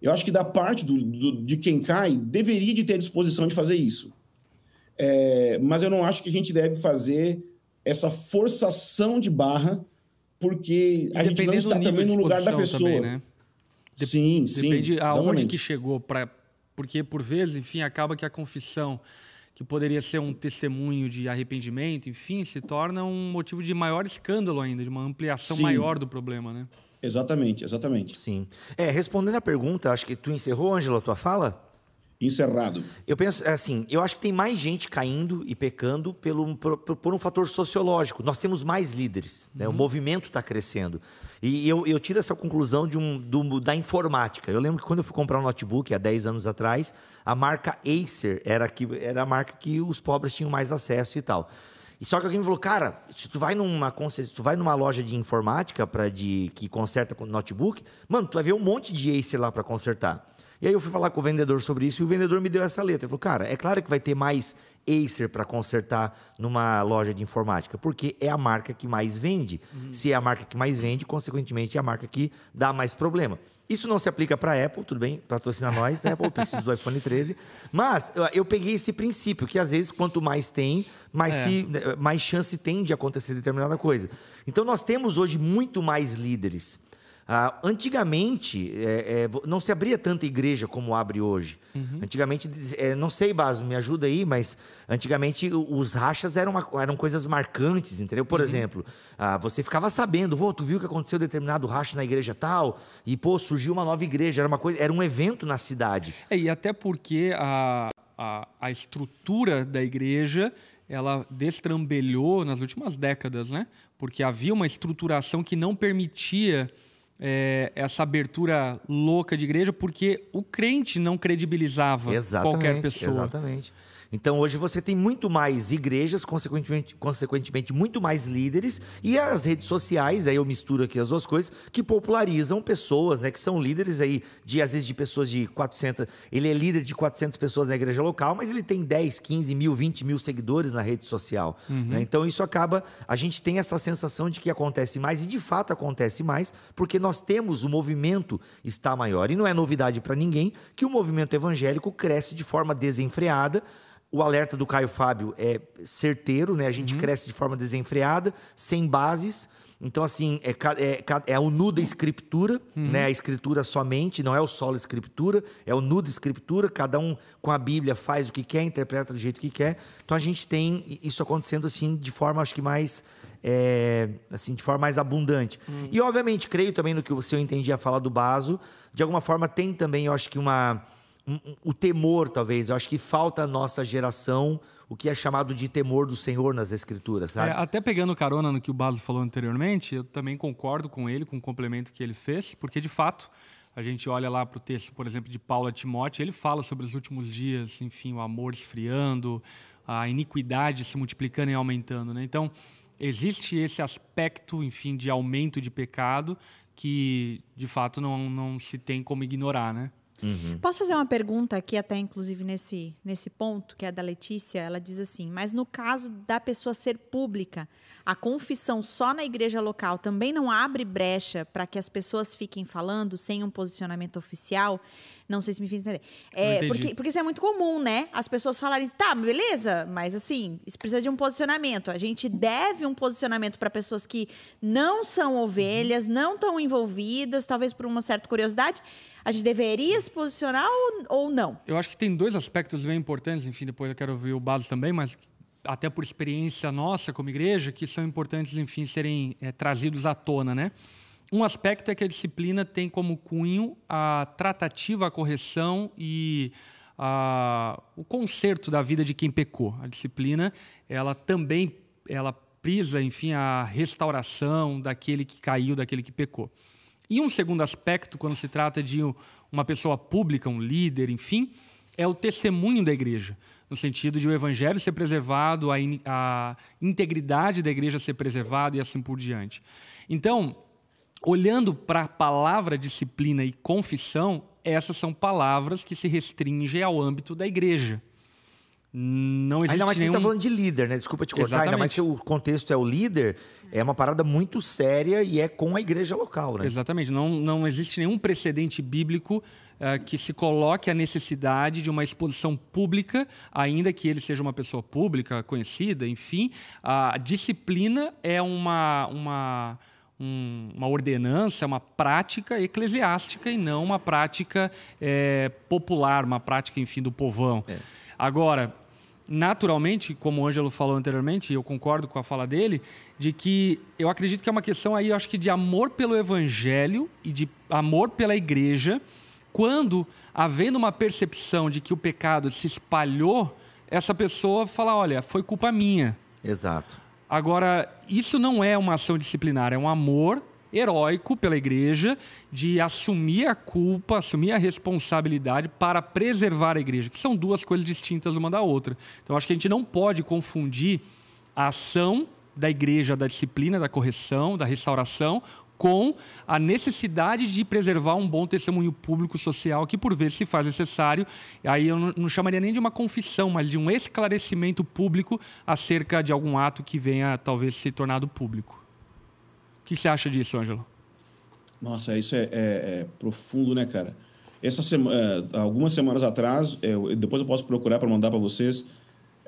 Eu acho que da parte do- do- de quem cai, deveria de ter a disposição de fazer isso. É, mas eu não acho que a gente deve fazer essa forçação de barra, porque E a gente não está também no lugar da pessoa. também, né? Dep- Sim, sim. Depende aonde exatamente. que chegou para porque por vezes, enfim, acaba que a confissão que poderia ser um testemunho de arrependimento, enfim, se torna um motivo de maior escândalo ainda, de uma ampliação Sim. maior do problema, né? Exatamente, exatamente. Sim. É, respondendo a pergunta, acho que tu encerrou, Ângela, a tua fala? Encerrado. Eu penso assim, eu acho que tem mais gente caindo e pecando pelo, por, por um fator sociológico. Nós temos mais líderes, né? o movimento está crescendo. E eu, eu tiro essa conclusão de um, do- da informática. Eu lembro que quando eu fui comprar um notebook há 10 anos atrás, a marca Acer era, que, era a marca que os pobres tinham mais acesso e tal. E só que alguém me falou, cara, se tu vai numa, se tu vai numa loja de informática para de que conserta com notebook, mano, tu vai ver um monte de Acer lá para consertar. E aí eu fui falar com o vendedor sobre isso e o vendedor me deu essa letra. Ele falou, cara, é claro que vai ter mais Acer para consertar numa loja de informática, porque é a marca que mais vende. Se é a marca que mais vende, consequentemente é a marca que dá mais problema. Isso não se aplica para a Apple, tudo bem, patrocina nós, Apple, eu preciso do iPhone 13. Mas eu, eu peguei esse princípio, que às vezes quanto mais tem, mais, É. se, mais chance tem de acontecer determinada coisa. Então nós temos hoje muito mais líderes. Ah, antigamente, é, é, não se abria tanta igreja como abre hoje. Antigamente, diz- é, não sei, Baso, me ajuda aí, mas antigamente os rachas eram, uma- eram coisas marcantes, entendeu? Por exemplo, ah, você ficava sabendo, "Ô, tu viu que aconteceu determinado racha na igreja tal, e pô, surgiu uma nova igreja, era uma coisa, era um evento na cidade. É, e até porque a, a, a estrutura da igreja ela destrambelhou nas últimas décadas, né? Porque havia uma estruturação que não permitia é, essa abertura louca de igreja, porque o crente não credibilizava Exatamente, qualquer pessoa. Exatamente. Então hoje você tem muito mais igrejas, consequentemente, consequentemente muito mais líderes e as redes sociais, aí eu misturo aqui as duas coisas, que popularizam pessoas, né, que são líderes aí de às vezes de pessoas de 400, ele é líder de 400 pessoas na igreja local, mas ele tem 10, 15 mil, 20 mil seguidores na rede social. né? Então isso acaba, a gente tem essa sensação de que acontece mais e de fato acontece mais, porque nós temos o movimento está maior e não é novidade para ninguém que o movimento evangélico cresce de forma desenfreada O alerta do Caio Fábio é certeiro, né? A gente cresce de forma desenfreada, sem bases. Então, assim, é, é, é o nu da escritura, né? A escritura somente, não é o solo escritura, é o nu da escritura. Cada um com a Bíblia faz o que quer, interpreta do jeito que quer. Então, a gente tem isso acontecendo, assim, de forma, acho que mais... é, assim, de forma mais abundante. E, obviamente, creio também no que o senhor entendia falar do Baso. De alguma forma, tem também, eu acho que uma... um- um- o temor, talvez. Eu acho que falta à nossa geração o que é chamado de temor do Senhor nas Escrituras, sabe? É, até pegando carona no que o Baso falou anteriormente, eu também concordo com ele, com o complemento que ele fez, porque de fato, a gente olha lá para o texto, por exemplo, de Paulo a Timóteo, ele fala sobre os últimos dias, enfim, o amor esfriando, a iniquidade se multiplicando e aumentando. Né? Então, existe esse aspecto, enfim, de aumento de pecado que, de fato, não, não se tem como ignorar, né? Posso fazer uma pergunta aqui, até inclusive nesse, nesse ponto, que é da Letícia? Ela diz assim: mas no caso da pessoa ser pública, a confissão só na igreja local também não abre brecha para que as pessoas fiquem falando sem um posicionamento oficial? Não sei se me fiz entender. É, porque, porque isso é muito comum, né? As pessoas falarem, tá, beleza, mas assim, isso precisa de um posicionamento. A gente deve um posicionamento para pessoas que não são ovelhas, não estão envolvidas, talvez por uma certa curiosidade. A gente deveria se posicionar ou, ou não? Eu acho que tem dois aspectos bem importantes, enfim, depois eu quero ouvir o Baso também, mas até por experiência nossa como igreja, que são importantes, enfim, serem eh, trazidos à tona, né? Um aspecto é que a disciplina tem como cunho a tratativa, a correção e a- o conserto da vida de quem pecou. A disciplina, ela também, ela prisa, enfim, a restauração daquele que caiu, daquele que pecou. E um segundo aspecto, quando se trata de um- uma pessoa pública, um líder, enfim, é o testemunho da igreja, no sentido de o evangelho ser preservado, a, in- a integridade da igreja ser preservada e assim por diante. Então, olhando para a palavra disciplina e confissão, essas são palavras que se restringem ao âmbito da igreja. Não existe Ainda mais gente nenhum... tá falando de líder, né? Desculpa te cortar. Ainda mais Exatamente. que o contexto é o líder, é uma parada muito séria e é com a igreja local, né? Exatamente. Não, não existe nenhum precedente bíblico eh, que se coloque a necessidade de uma exposição pública, ainda que ele seja uma pessoa pública, conhecida, enfim. A disciplina é uma, uma, um- uma ordenança, uma prática eclesiástica e não uma prática eh, popular, uma prática, enfim, do povão. Agora, naturalmente, como o Ângelo falou anteriormente, e eu concordo com a fala dele, de que eu acredito que é uma questão aí, eu acho que de amor pelo evangelho e de amor pela igreja, quando havendo uma percepção de que o pecado se espalhou, essa pessoa fala, olha, foi culpa minha. Exato. Agora, isso não é uma ação disciplinar, é um amor heróico pela igreja de assumir a culpa, assumir a responsabilidade para preservar a igreja, que são duas coisas distintas uma da outra. Então, acho que a gente não pode confundir a ação da igreja, da disciplina, da correção, da restauração, com a necessidade de preservar um bom testemunho público social que por vezes se faz necessário. Aí eu não, chamaria nem de uma confissão, mas de um esclarecimento público acerca de algum ato que venha talvez se tornado público. O que você acha disso, Ângelo? Nossa, isso é, é- é profundo, né, cara? Essa sema, é, algumas semanas atrás, é, eu- depois eu posso procurar para mandar para vocês,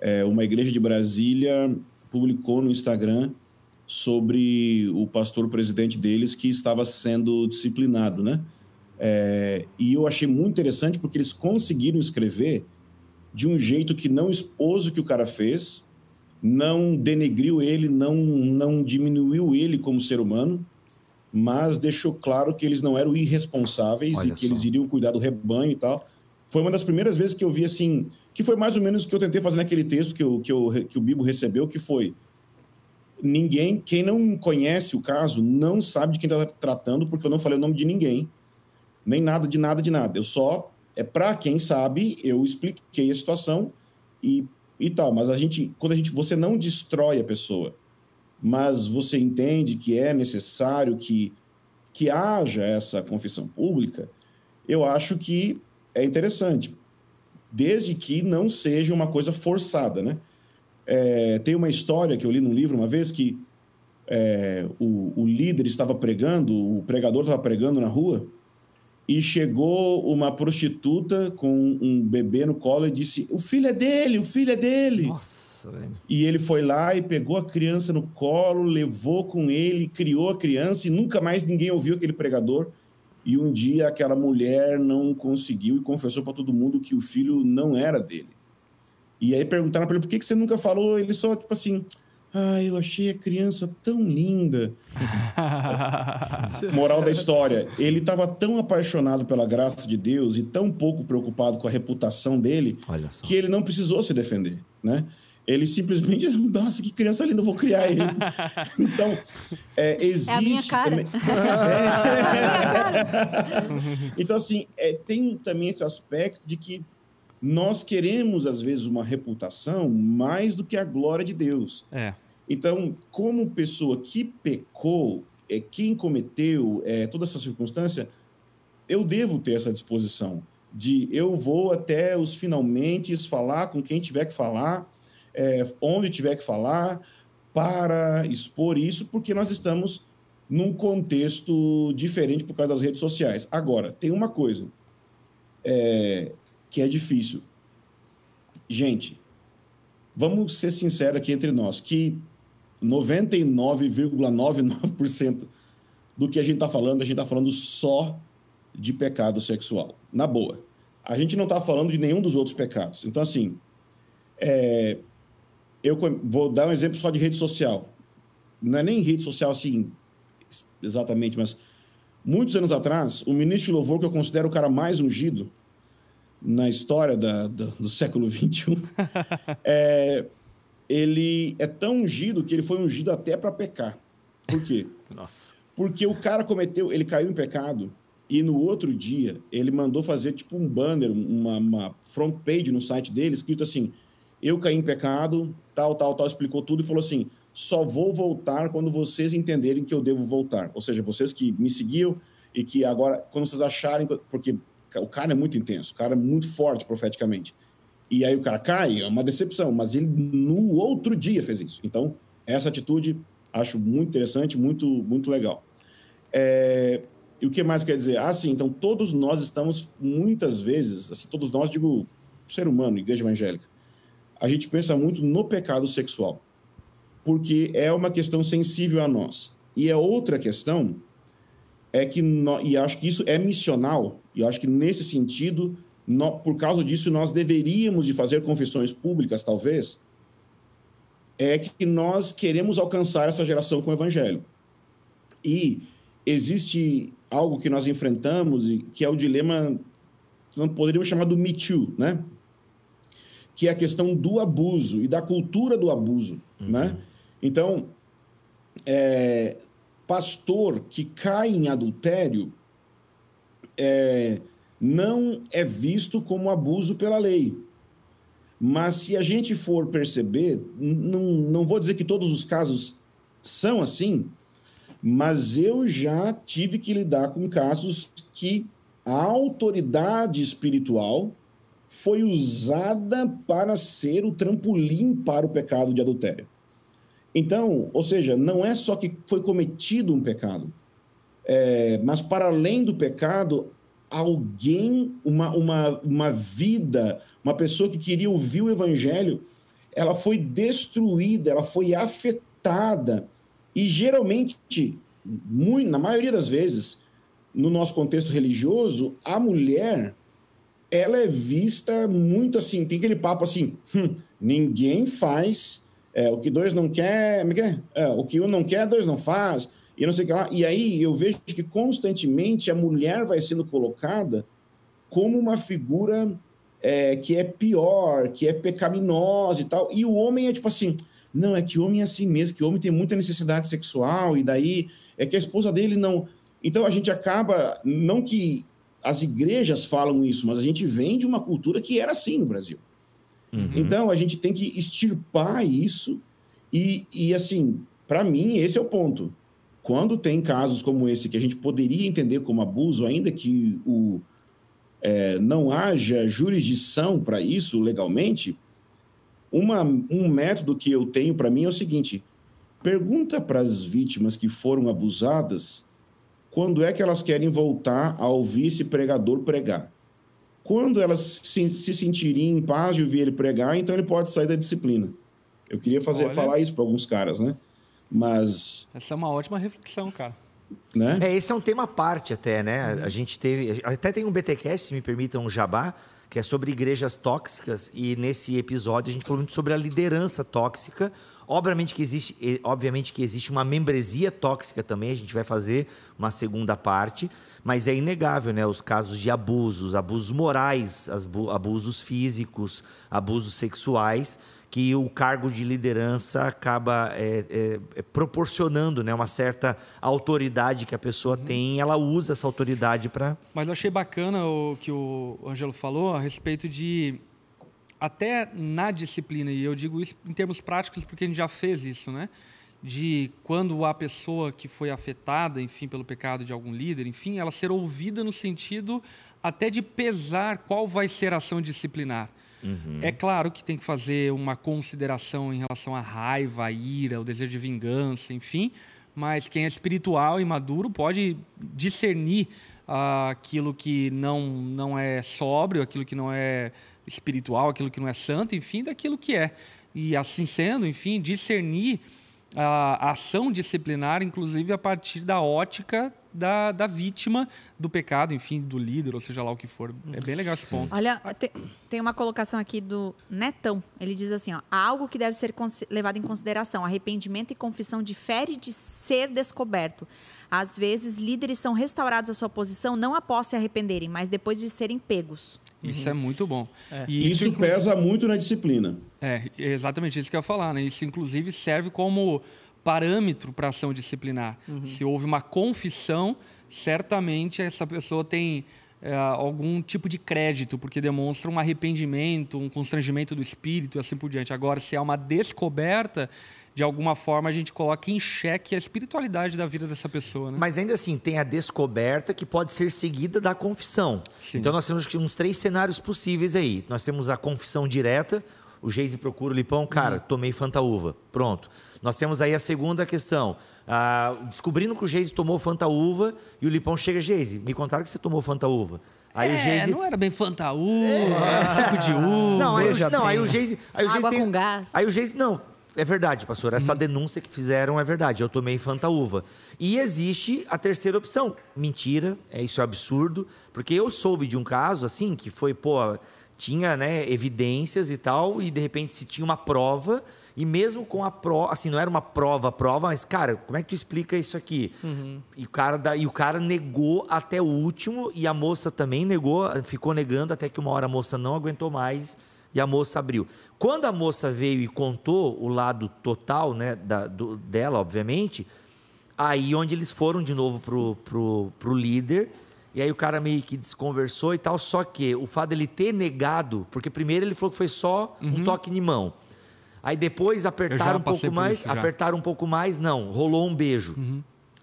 é, uma igreja de Brasília publicou no Instagram sobre o pastor presidente deles que estava sendo disciplinado, né? É, e eu achei muito interessante porque eles conseguiram escrever de um jeito que não expôs o que o cara fez, não denegriu ele, não, não diminuiu ele como ser humano, mas deixou claro que eles não eram irresponsáveis Olha e que só. eles iriam cuidar do rebanho e tal. Foi uma das primeiras vezes que eu vi assim, que foi mais ou menos o que eu tentei fazer naquele texto que, eu, que, eu, que o Bibo recebeu, que foi ninguém, quem não conhece o caso, não sabe de quem está tratando, porque eu não falei o nome de ninguém, nem nada de nada de nada. Eu só, é para quem sabe, eu expliquei a situação e, e tal. Mas a gente, quando a gente, você não destrói a pessoa, mas você entende que é necessário que, que haja essa confissão pública, eu acho que é interessante, desde que não seja uma coisa forçada, né? É, tem uma história que eu li num livro uma vez que é, o, o líder estava pregando, o pregador estava pregando na rua e chegou uma prostituta com um bebê no colo e disse: O filho é dele, o filho é dele. Nossa, velho. E ele foi lá e pegou a criança no colo, levou com ele, criou a criança e nunca mais ninguém ouviu aquele pregador. E um dia aquela mulher não conseguiu e confessou para todo mundo que o filho não era dele. E aí perguntaram para ele por que, que você nunca falou. Ele só, tipo assim, ah, eu achei a criança tão linda. Moral da história: ele estava tão apaixonado pela graça de Deus e tão pouco preocupado com a reputação dele Olha só. que ele não precisou se defender, né? Ele simplesmente, nossa, que criança linda, eu vou criar ele. Então, é, existe. É a minha cara. também- É. Então, assim, é, tem também esse aspecto de que nós queremos, às vezes, uma reputação mais do que a glória de Deus. É. Então, como pessoa que pecou, é, quem cometeu é, toda essa circunstância, eu devo ter essa disposição de eu vou até os finalmente falar com quem tiver que falar, é, onde tiver que falar, para expor isso, porque nós estamos num contexto diferente por causa das redes sociais. Agora, tem uma coisa é, que é difícil. Gente, vamos ser sinceros aqui entre nós, que 99,99% do que a gente está falando, a gente está falando só de pecado sexual. Na boa. A gente não está falando de nenhum dos outros pecados. Então, assim, é, eu vou dar um exemplo só de rede social. Não é nem rede social assim, exatamente, mas muitos anos atrás, o ministro de louvor, que eu considero o cara mais ungido na história da- da- do século XXI, é, ele é tão ungido que ele foi ungido até para pecar. Por quê? Nossa. Porque o cara cometeu, ele caiu em pecado e no outro dia ele mandou fazer tipo um banner, uma, uma front page no site dele, escrito assim: Eu caí em pecado, tal, tal, tal, explicou tudo e falou assim: Só vou voltar quando vocês entenderem que eu devo voltar. Ou seja, vocês que me seguiam e que agora, quando vocês acharem. Porque o cara é muito intenso, o cara é muito forte profeticamente. E aí o cara cai, é uma decepção, mas ele no outro dia fez isso. Então, essa atitude acho muito interessante, muito, muito legal. É, e o que mais quer dizer? Ah, sim, então todos nós estamos, muitas vezes, assim, todos nós, digo, ser humano, igreja evangélica, a gente pensa muito no pecado sexual, porque é uma questão sensível a nós. E a outra questão é que, nó- e acho que isso é missional, e eu acho que nesse sentido, nó- por causa disso, nós deveríamos de fazer confissões públicas, talvez, é que nós queremos alcançar essa geração com o evangelho. E existe algo que nós enfrentamos, e que é o dilema, não poderíamos chamar do Me Too, né? Que é a questão do abuso e da cultura do abuso, né? Então, é, pastor que cai em adultério é, não é visto como abuso pela lei. Mas se a gente for perceber, não, não vou dizer que todos os casos são assim, mas eu já tive que lidar com casos que a autoridade espiritual foi usada para ser o trampolim para o pecado de adultério. Então, ou seja, não é só que foi cometido um pecado, é, mas para além do pecado, alguém, uma, uma, uma vida, uma pessoa que queria ouvir o evangelho, ela foi destruída, ela foi afetada. E geralmente, muito, na maioria das vezes, no nosso contexto religioso, a mulher ela é vista muito assim, tem aquele papo assim, "Hum, ninguém faz, é, o que dois não quer, é é? É, o que um não quer, dois não faz, e não sei o que lá. E aí eu vejo que constantemente a mulher vai sendo colocada como uma figura é, que é pior, que é pecaminosa e tal, e o homem é tipo assim, não, é que o homem é assim mesmo, que o homem tem muita necessidade sexual, e daí é que a esposa dele não. Então a gente acaba, não que as igrejas falam isso, mas a gente vem de uma cultura que era assim no Brasil. Então a gente tem que extirpar isso e, e assim, para mim esse é o ponto. Quando tem casos como esse que a gente poderia entender como abuso, ainda que o é, não haja jurisdição para isso legalmente, uma, um método que eu tenho para mim é o seguinte: pergunta para as vítimas que foram abusadas quando é que elas querem voltar a ouvir esse pregador pregar. Quando elas se, se sentirem em paz de ouvir ele pregar, então ele pode sair da disciplina. Eu queria fazer, Olha. falar isso para alguns caras, né? Mas, Essa é uma ótima reflexão, cara. né? É, esse é um tema à parte até, né? A gente teve. Até tem um BTcast, se me permitam, um jabá, que é sobre igrejas tóxicas. E nesse episódio a gente falou muito sobre a liderança tóxica. Obviamente que existe, obviamente que existe uma membresia tóxica também, a gente vai fazer uma segunda parte, mas é inegável, né? Os casos de abusos, abusos morais, abusos físicos, abusos sexuais, que o cargo de liderança acaba é, é, é, proporcionando né, uma certa autoridade que a pessoa tem e ela usa essa autoridade para. Mas eu achei bacana o que o Ângelo falou a respeito de até na disciplina, e eu digo isso em termos práticos porque a gente já fez isso, né? De quando a pessoa que foi afetada, enfim, pelo pecado de algum líder, enfim, ela ser ouvida no sentido até de pesar qual vai ser a ação disciplinar. É claro que tem que fazer uma consideração em relação à raiva, à ira, o desejo de vingança, enfim, mas quem é espiritual e maduro pode discernir ah, aquilo que não, não é sóbrio, aquilo que não é espiritual, aquilo que não é santo, enfim, daquilo que é. E assim sendo, enfim, discernir a ação disciplinar, inclusive a partir da ótica da, da vítima do pecado, enfim, do líder, ou seja lá o que for. É bem legal esse ponto. Olha, te- tem uma colocação aqui do Netão. Ele diz assim: ó, há algo que deve ser levado em consideração: arrependimento e confissão difere de ser descoberto. Às vezes, líderes são restaurados à sua posição não após se arrependerem, mas depois de serem pegos. Isso é muito bom. E isso inclu- pesa muito na disciplina. É, é exatamente isso que eu ia falar, né? Isso, inclusive, serve como parâmetro para ação disciplinar. Se houve uma confissão, certamente essa pessoa tem é, algum tipo de crédito, porque demonstra um arrependimento, um constrangimento do espírito e assim por diante. Agora, se há uma descoberta, de alguma forma a gente coloca em xeque a espiritualidade da vida dessa pessoa, né? Mas ainda assim, tem a descoberta que pode ser seguida da confissão. Sim. Então nós temos uns três cenários possíveis aí. Nós temos a confissão direta, o Geise procura o Lipão, cara, tomei fantaúva. Pronto. Nós temos aí a segunda questão. ah, descobrindo que o Geise tomou fantaúva e o Lipão chega, Geise, me contaram que você tomou fantaúva. Aí o é, Geise. não era bem fantaúva, suco de uva. Não, aí, o, não, aí o Geise. Aí o Geise Água tem- com gás. Aí o Geise. Não, é verdade, pastor. Essa denúncia que fizeram é verdade. Eu tomei fantaúva. E existe a terceira opção. Mentira, é isso é absurdo. Porque eu soube de um caso, assim, que foi, pô, tinha né, evidências e tal, e de repente se tinha uma prova. E mesmo com a prova, assim, não era uma prova, prova, mas, cara, como é que tu explica isso aqui? E, o cara da- e o cara negou até o último, e a moça também negou, ficou negando até que uma hora a moça não aguentou mais e a moça abriu. Quando a moça veio e contou o lado total né, da- do- dela, obviamente, aí onde eles foram de novo pro, pro, pro líder, e aí o cara meio que desconversou e tal, só que o fato dele ter negado, porque primeiro ele falou que foi só um toque de mão. Aí depois apertaram um pouco mais, isso, apertaram um pouco mais, não, rolou um beijo.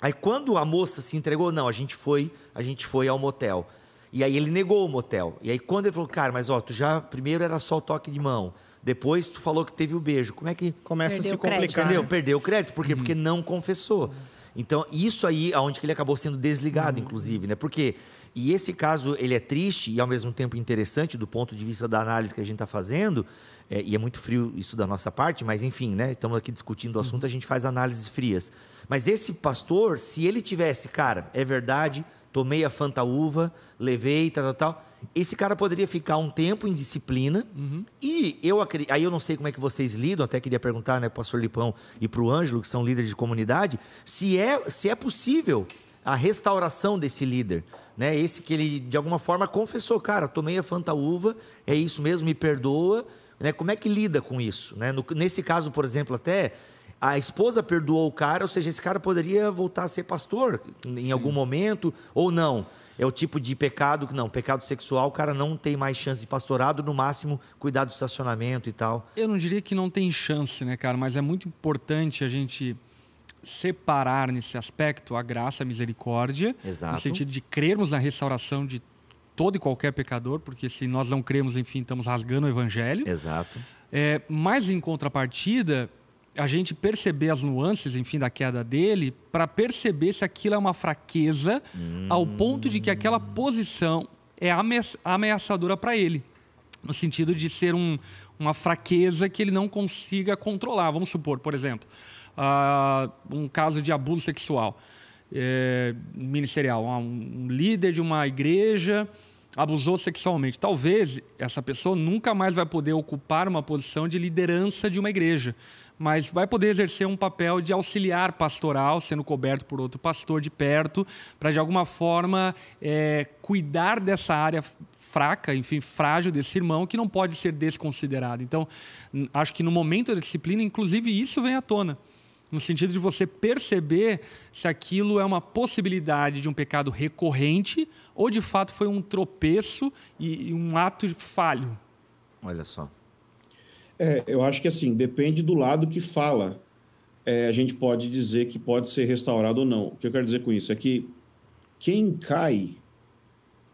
Aí quando a moça se entregou, não, a gente foi, a gente foi ao motel. E aí ele negou o motel. E aí quando ele falou, cara, mas ó, tu já primeiro era só o toque de mão, depois tu falou que teve o beijo. Como é que Começa Perdeu a se o crédito. complicar. Entendeu? né? Perdeu o crédito. Por quê? Porque não confessou. Então, isso aí aonde que ele acabou sendo desligado, inclusive, né? Porque e esse caso ele é triste e ao mesmo tempo interessante do ponto de vista da análise que a gente está fazendo. é, e é muito frio isso da nossa parte, mas enfim, né? Estamos aqui discutindo o assunto, a gente faz análises frias. Mas esse pastor, se ele tivesse, cara, é verdade, tomei a fantaúva, levei, tal, tal, tal. Esse cara poderia ficar um tempo em disciplina. E eu. Aí eu não sei como é que vocês lidam, até queria perguntar, né, pro pastor Lipão e para o Ângelo, que são líderes de comunidade, se é, se é possível a restauração desse líder. Né? Esse que ele, de alguma forma, confessou, cara, tomei a fantaúva, é isso mesmo, me perdoa. Né? Como é que lida com isso? Né? No- nesse caso, por exemplo, até a esposa perdoou o cara, ou seja, esse cara poderia voltar a ser pastor em algum momento, ou não. É o tipo de pecado que não, pecado sexual, o cara não tem mais chance de pastorado, no máximo cuidar do estacionamento e tal. Eu não diria que não tem chance, né, cara? Mas é muito importante a gente separar nesse aspecto a graça, a misericórdia, Exato. no sentido de crermos na restauração de todo e qualquer pecador, porque se nós não cremos, enfim, estamos rasgando o evangelho. Exato. É, mas em contrapartida, a gente perceber as nuances, enfim, da queda dele, para perceber se aquilo é uma fraqueza, hum. ao ponto de que aquela posição é ameaçadora para ele. No sentido de ser um, uma fraqueza que ele não consiga controlar. Vamos supor, por exemplo, uh, um caso de abuso sexual é, ministerial. Um, um líder de uma igreja abusou sexualmente. Talvez essa pessoa nunca mais vai poder ocupar uma posição de liderança de uma igreja, mas vai poder exercer um papel de auxiliar pastoral, sendo coberto por outro pastor de perto, para de alguma forma é, cuidar dessa área fraca, enfim, frágil desse irmão que não pode ser desconsiderado. Então, acho que no momento da disciplina, inclusive, isso vem à tona. No sentido de você perceber se aquilo é uma possibilidade de um pecado recorrente ou de fato foi um tropeço e, um ato falho. Olha só. É, eu acho que assim, depende do lado que fala. É, a gente pode dizer que pode ser restaurado ou não. O que eu quero dizer com isso é que quem cai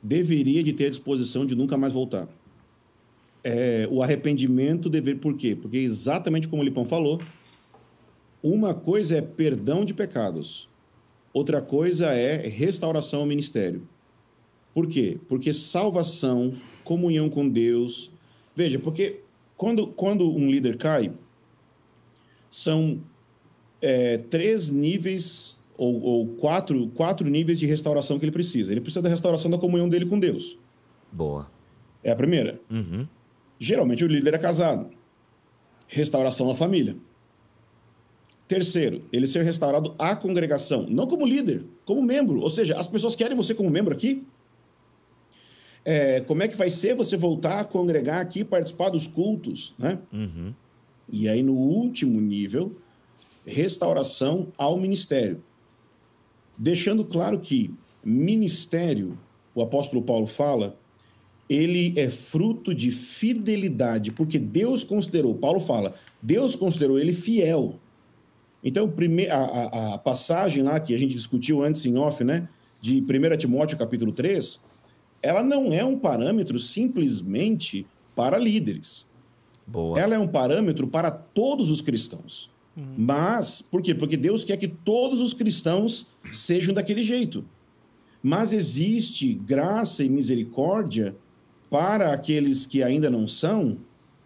deveria de ter a disposição de nunca mais voltar. É, o arrependimento dever por quê? Porque exatamente como o Lipão falou, uma coisa é perdão de pecados, outra coisa é restauração ao ministério. Por quê? Porque salvação, comunhão com Deus. Veja, porque quando, quando um líder cai, são é, três níveis ou, ou, quatro, quatro níveis de restauração que ele precisa. Ele precisa da restauração da comunhão dele com Deus. Boa. É a primeira. Uhum. Geralmente o líder é casado. Restauração da família. Terceiro, ele ser restaurado à congregação, não como líder, como membro. Ou seja, as pessoas querem você como membro aqui. É, como é que vai ser você voltar a congregar aqui, participar dos cultos, né? Uhum. E aí, no último nível, restauração ao ministério deixando claro que ministério, o apóstolo Paulo fala, ele é fruto de fidelidade, porque Deus considerou, Paulo fala, Deus considerou ele fiel. Então, a, a, a passagem lá que a gente discutiu antes em off, né, de 1 Timóteo capítulo 3, ela não é um parâmetro simplesmente para líderes. Boa. Ela é um parâmetro para todos os cristãos. Uhum. Mas, por quê? Porque Deus quer que todos os cristãos sejam daquele jeito. Mas existe graça e misericórdia para aqueles que ainda não são,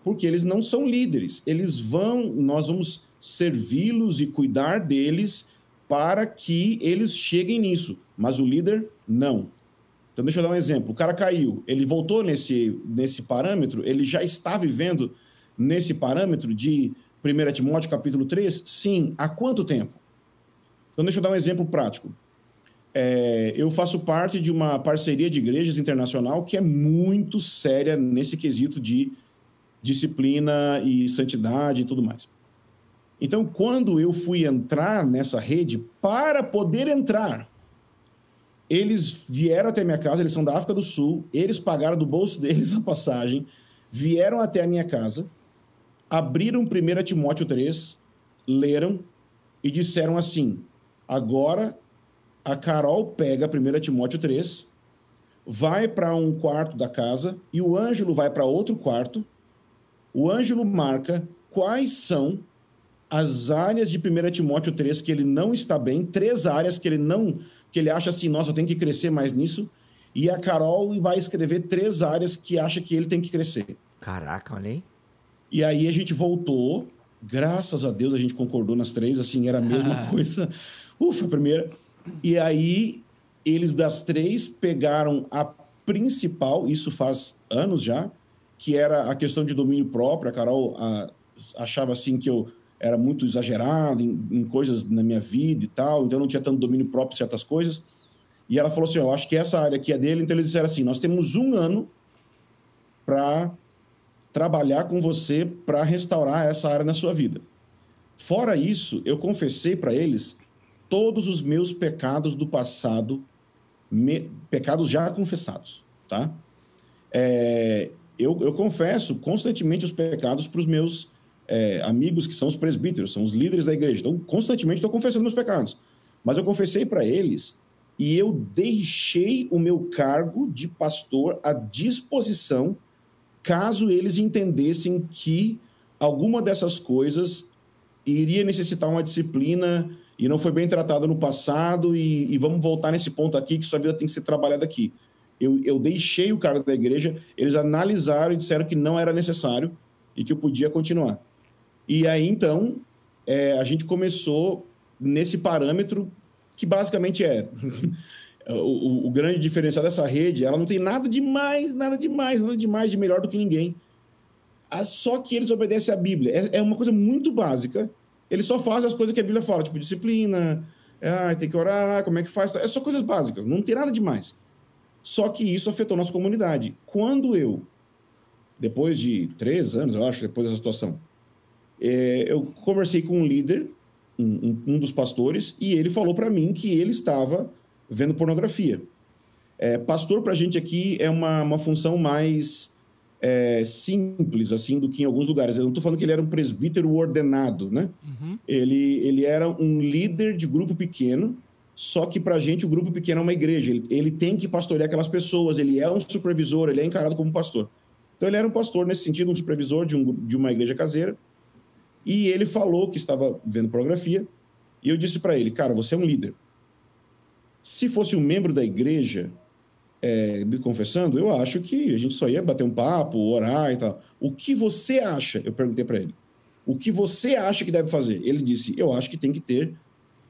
porque eles não são líderes. Eles vão, nós vamos servi-los e cuidar deles para que eles cheguem nisso. Mas o líder, não. Então, deixa eu dar um exemplo. O cara caiu, ele voltou nesse, nesse parâmetro, ele já está vivendo nesse parâmetro de 1 Timóteo capítulo 3? Sim. Há quanto tempo? Então, deixa eu dar um exemplo prático. É, eu faço parte de uma parceria de igrejas internacional que é muito séria nesse quesito de disciplina e santidade e tudo mais. Então, quando eu fui entrar nessa rede, para poder entrar, eles vieram até minha casa, eles são da África do Sul, eles pagaram do bolso deles a passagem, vieram até a minha casa, abriram 1 Timóteo 3, leram e disseram assim: agora a Carol pega 1 Timóteo 3, vai para um quarto da casa e o Ângelo vai para outro quarto. O Ângelo marca quais são as áreas de 1 Timóteo 3 que ele não está bem, três áreas que ele não, que ele acha assim, nossa, eu tenho que crescer mais nisso. E a Carol vai escrever três áreas que acha que ele tem que crescer. Caraca, olha aí. E aí a gente voltou, graças a Deus a gente concordou nas três, assim, era a mesma coisa. Ufa, a primeira. E aí eles das três pegaram a principal, isso faz anos já, que era a questão de domínio próprio. A Carol a, achava assim que eu era muito exagerado em, em, coisas na minha vida e tal, então eu não tinha tanto domínio próprio de certas coisas. E ela falou assim: Eu acho que essa área aqui é dele. Então eles disseram assim: Nós temos um ano para trabalhar com você para restaurar essa área na sua vida. Fora isso, eu confessei para eles todos os meus pecados do passado, me, pecados já confessados, tá? É, eu, eu, confesso constantemente os pecados para os meus é, amigos que são os presbíteros, são os líderes da igreja. Então, constantemente estou confessando meus pecados. Mas eu confessei para eles e eu deixei o meu cargo de pastor à disposição caso eles entendessem que alguma dessas coisas iria necessitar uma disciplina e não foi bem tratada no passado e, e, vamos voltar nesse ponto aqui que sua vida tem que ser trabalhada aqui. Eu, eu deixei o cargo da igreja, eles analisaram e disseram que não era necessário e que eu podia continuar. E aí, então, é, a gente começou nesse parâmetro que basicamente é o, o, o, grande diferencial dessa rede, ela não tem nada de mais, nada de mais, nada de mais de melhor do que ninguém. Só que eles obedecem à Bíblia. É, é uma coisa muito básica. Eles só fazem as coisas que a Bíblia fala, tipo disciplina, ah, tem que orar, como é que faz? É só coisas básicas, não tem nada demais. Só que isso afetou nossa comunidade. Quando eu, depois de três anos, eu acho, depois dessa situação, é, eu conversei com um líder, um, um, dos pastores, e ele falou para mim que ele estava vendo pornografia. É, pastor, para a gente aqui, é uma, uma função mais é, simples, assim, do que em alguns lugares. Eu não estou falando que ele era um presbítero ordenado, né? Uhum. Ele, ele era um líder de grupo pequeno, só que para a gente o grupo pequeno é uma igreja. Ele, ele tem que pastorear aquelas pessoas, ele é um supervisor, ele é encarado como pastor. Então ele era um pastor nesse sentido, um supervisor de, um, de uma igreja caseira. E ele falou que estava vendo pornografia. E eu disse para ele, cara, você é um líder. Se fosse um membro da igreja, é, me confessando, eu acho que a gente só ia bater um papo, orar e tal. O que você acha? Eu perguntei para ele. O que você acha que deve fazer? Ele disse: Eu acho que tem que ter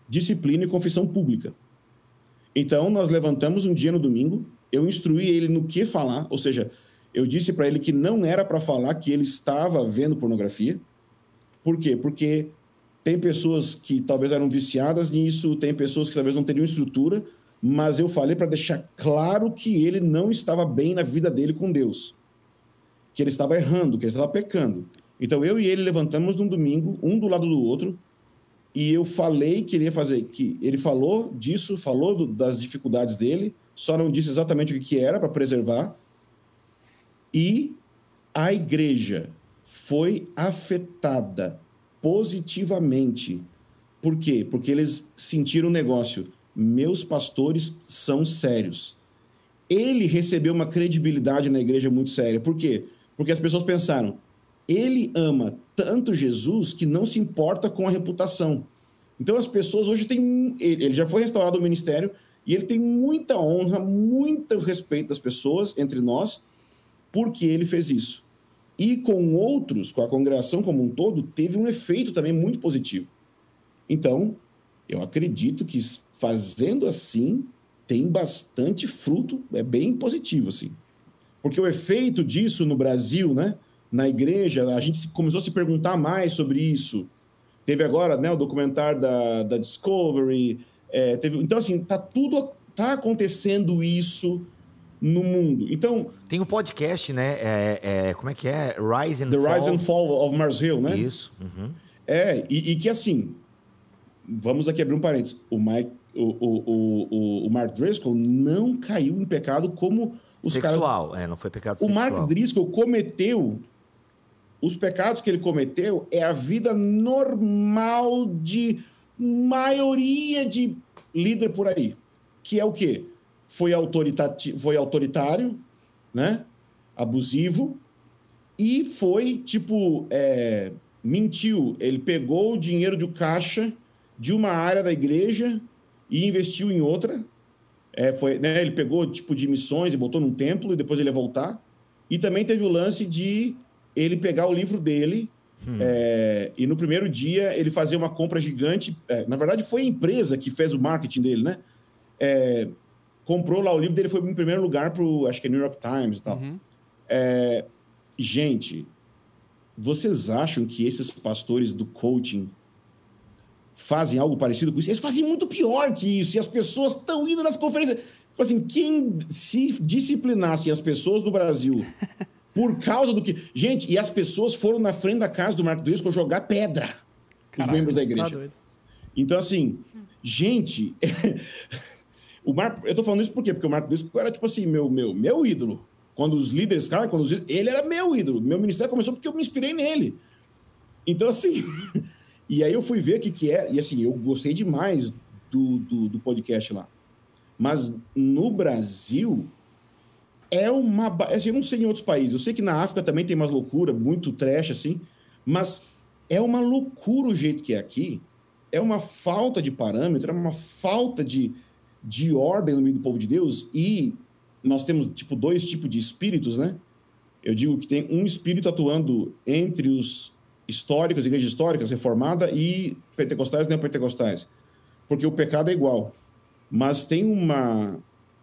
disciplina e confissão pública. Então, nós levantamos um dia no domingo, eu instruí ele no que falar, ou seja, eu disse para ele que não era para falar que ele estava vendo pornografia. Por quê? Porque tem pessoas que talvez eram viciadas nisso, tem pessoas que talvez não teriam estrutura, mas eu falei para deixar claro que ele não estava bem na vida dele com Deus. Que ele estava errando, que ele estava pecando. Então eu e ele levantamos num domingo, um do lado do outro, e eu falei que ele ia fazer, que ele falou disso, falou do, das dificuldades dele, só não disse exatamente o que, que era para preservar. E a igreja foi afetada positivamente. Por quê? Porque eles sentiram o negócio. Meus pastores são sérios. Ele recebeu uma credibilidade na igreja muito séria. Por quê? Porque as pessoas pensaram, ele ama tanto Jesus que não se importa com a reputação. Então as pessoas hoje têm. Ele já foi restaurado o ministério e ele tem muita honra, muito respeito das pessoas entre nós, porque ele fez isso e com outros, com a congregação como um todo, teve um efeito também muito positivo. Então, eu acredito que fazendo assim tem bastante fruto, é bem positivo assim. Porque o efeito disso no Brasil, né, na igreja, a gente começou a se perguntar mais sobre isso. Teve agora, né, o documentário da, da Discovery, é, teve, então assim, tá tudo tá acontecendo isso no mundo. Então. Tem um podcast, né? É, é, como é que é? Rise and The Fall. Rise and Fall of Mars Hill, né? Isso. Uhum. É, e, e, que assim. Vamos aqui abrir um parênteses. O, Mike, o, o, o, o Mark Driscoll não caiu em pecado como os sexual, caras... é, não foi pecado o sexual. O Mark Driscoll cometeu. Os pecados que ele cometeu é a vida normal de maioria de líder por aí. Que é o quê? Foi, foi autoritário, né? abusivo, e foi, tipo, é, mentiu. Ele pegou o dinheiro do caixa de uma área da igreja e investiu em outra. É, foi, né, ele pegou, tipo, de missões e botou num templo e depois ele ia voltar. E também teve o lance de ele pegar o livro dele hum. é, e no primeiro dia ele fazer uma compra gigante. É, na verdade, foi a empresa que fez o marketing dele, né? É, comprou lá o livro dele, foi em primeiro lugar para acho que é New York Times e tal. Uhum. É, gente, vocês acham que esses pastores do coaching fazem algo parecido com isso? Eles fazem muito pior que isso, e as pessoas estão indo nas conferências. Tipo assim, quem se disciplinasse as pessoas do Brasil por causa do que. Gente, e as pessoas foram na frente da casa do Marco Driscoll jogar pedra. Caralho, os membros da igreja. Tá então, assim, gente. O Mar... Eu tô falando isso por quê? Porque o Marco Disco era, tipo assim, meu, meu, meu ídolo. Quando os líderes caem, quando os... ele era meu ídolo. Meu ministério começou porque eu me inspirei nele. Então, assim... e aí eu fui ver o que, que é. E, assim, eu gostei demais do, do, do podcast lá. Mas no Brasil, é uma. Assim, eu não sei em outros países. Eu sei que na África também tem umas loucuras, muito trash, assim. Mas é uma loucura o jeito que é aqui. É uma falta de parâmetro, é uma falta de, de ordem no meio do povo de Deus. E nós temos, tipo, dois tipos de espíritos, né? Eu digo que tem um espírito atuando entre os históricos, igrejas históricas, reformada e pentecostais neopentecostais. Porque o pecado é igual. Mas tem uma.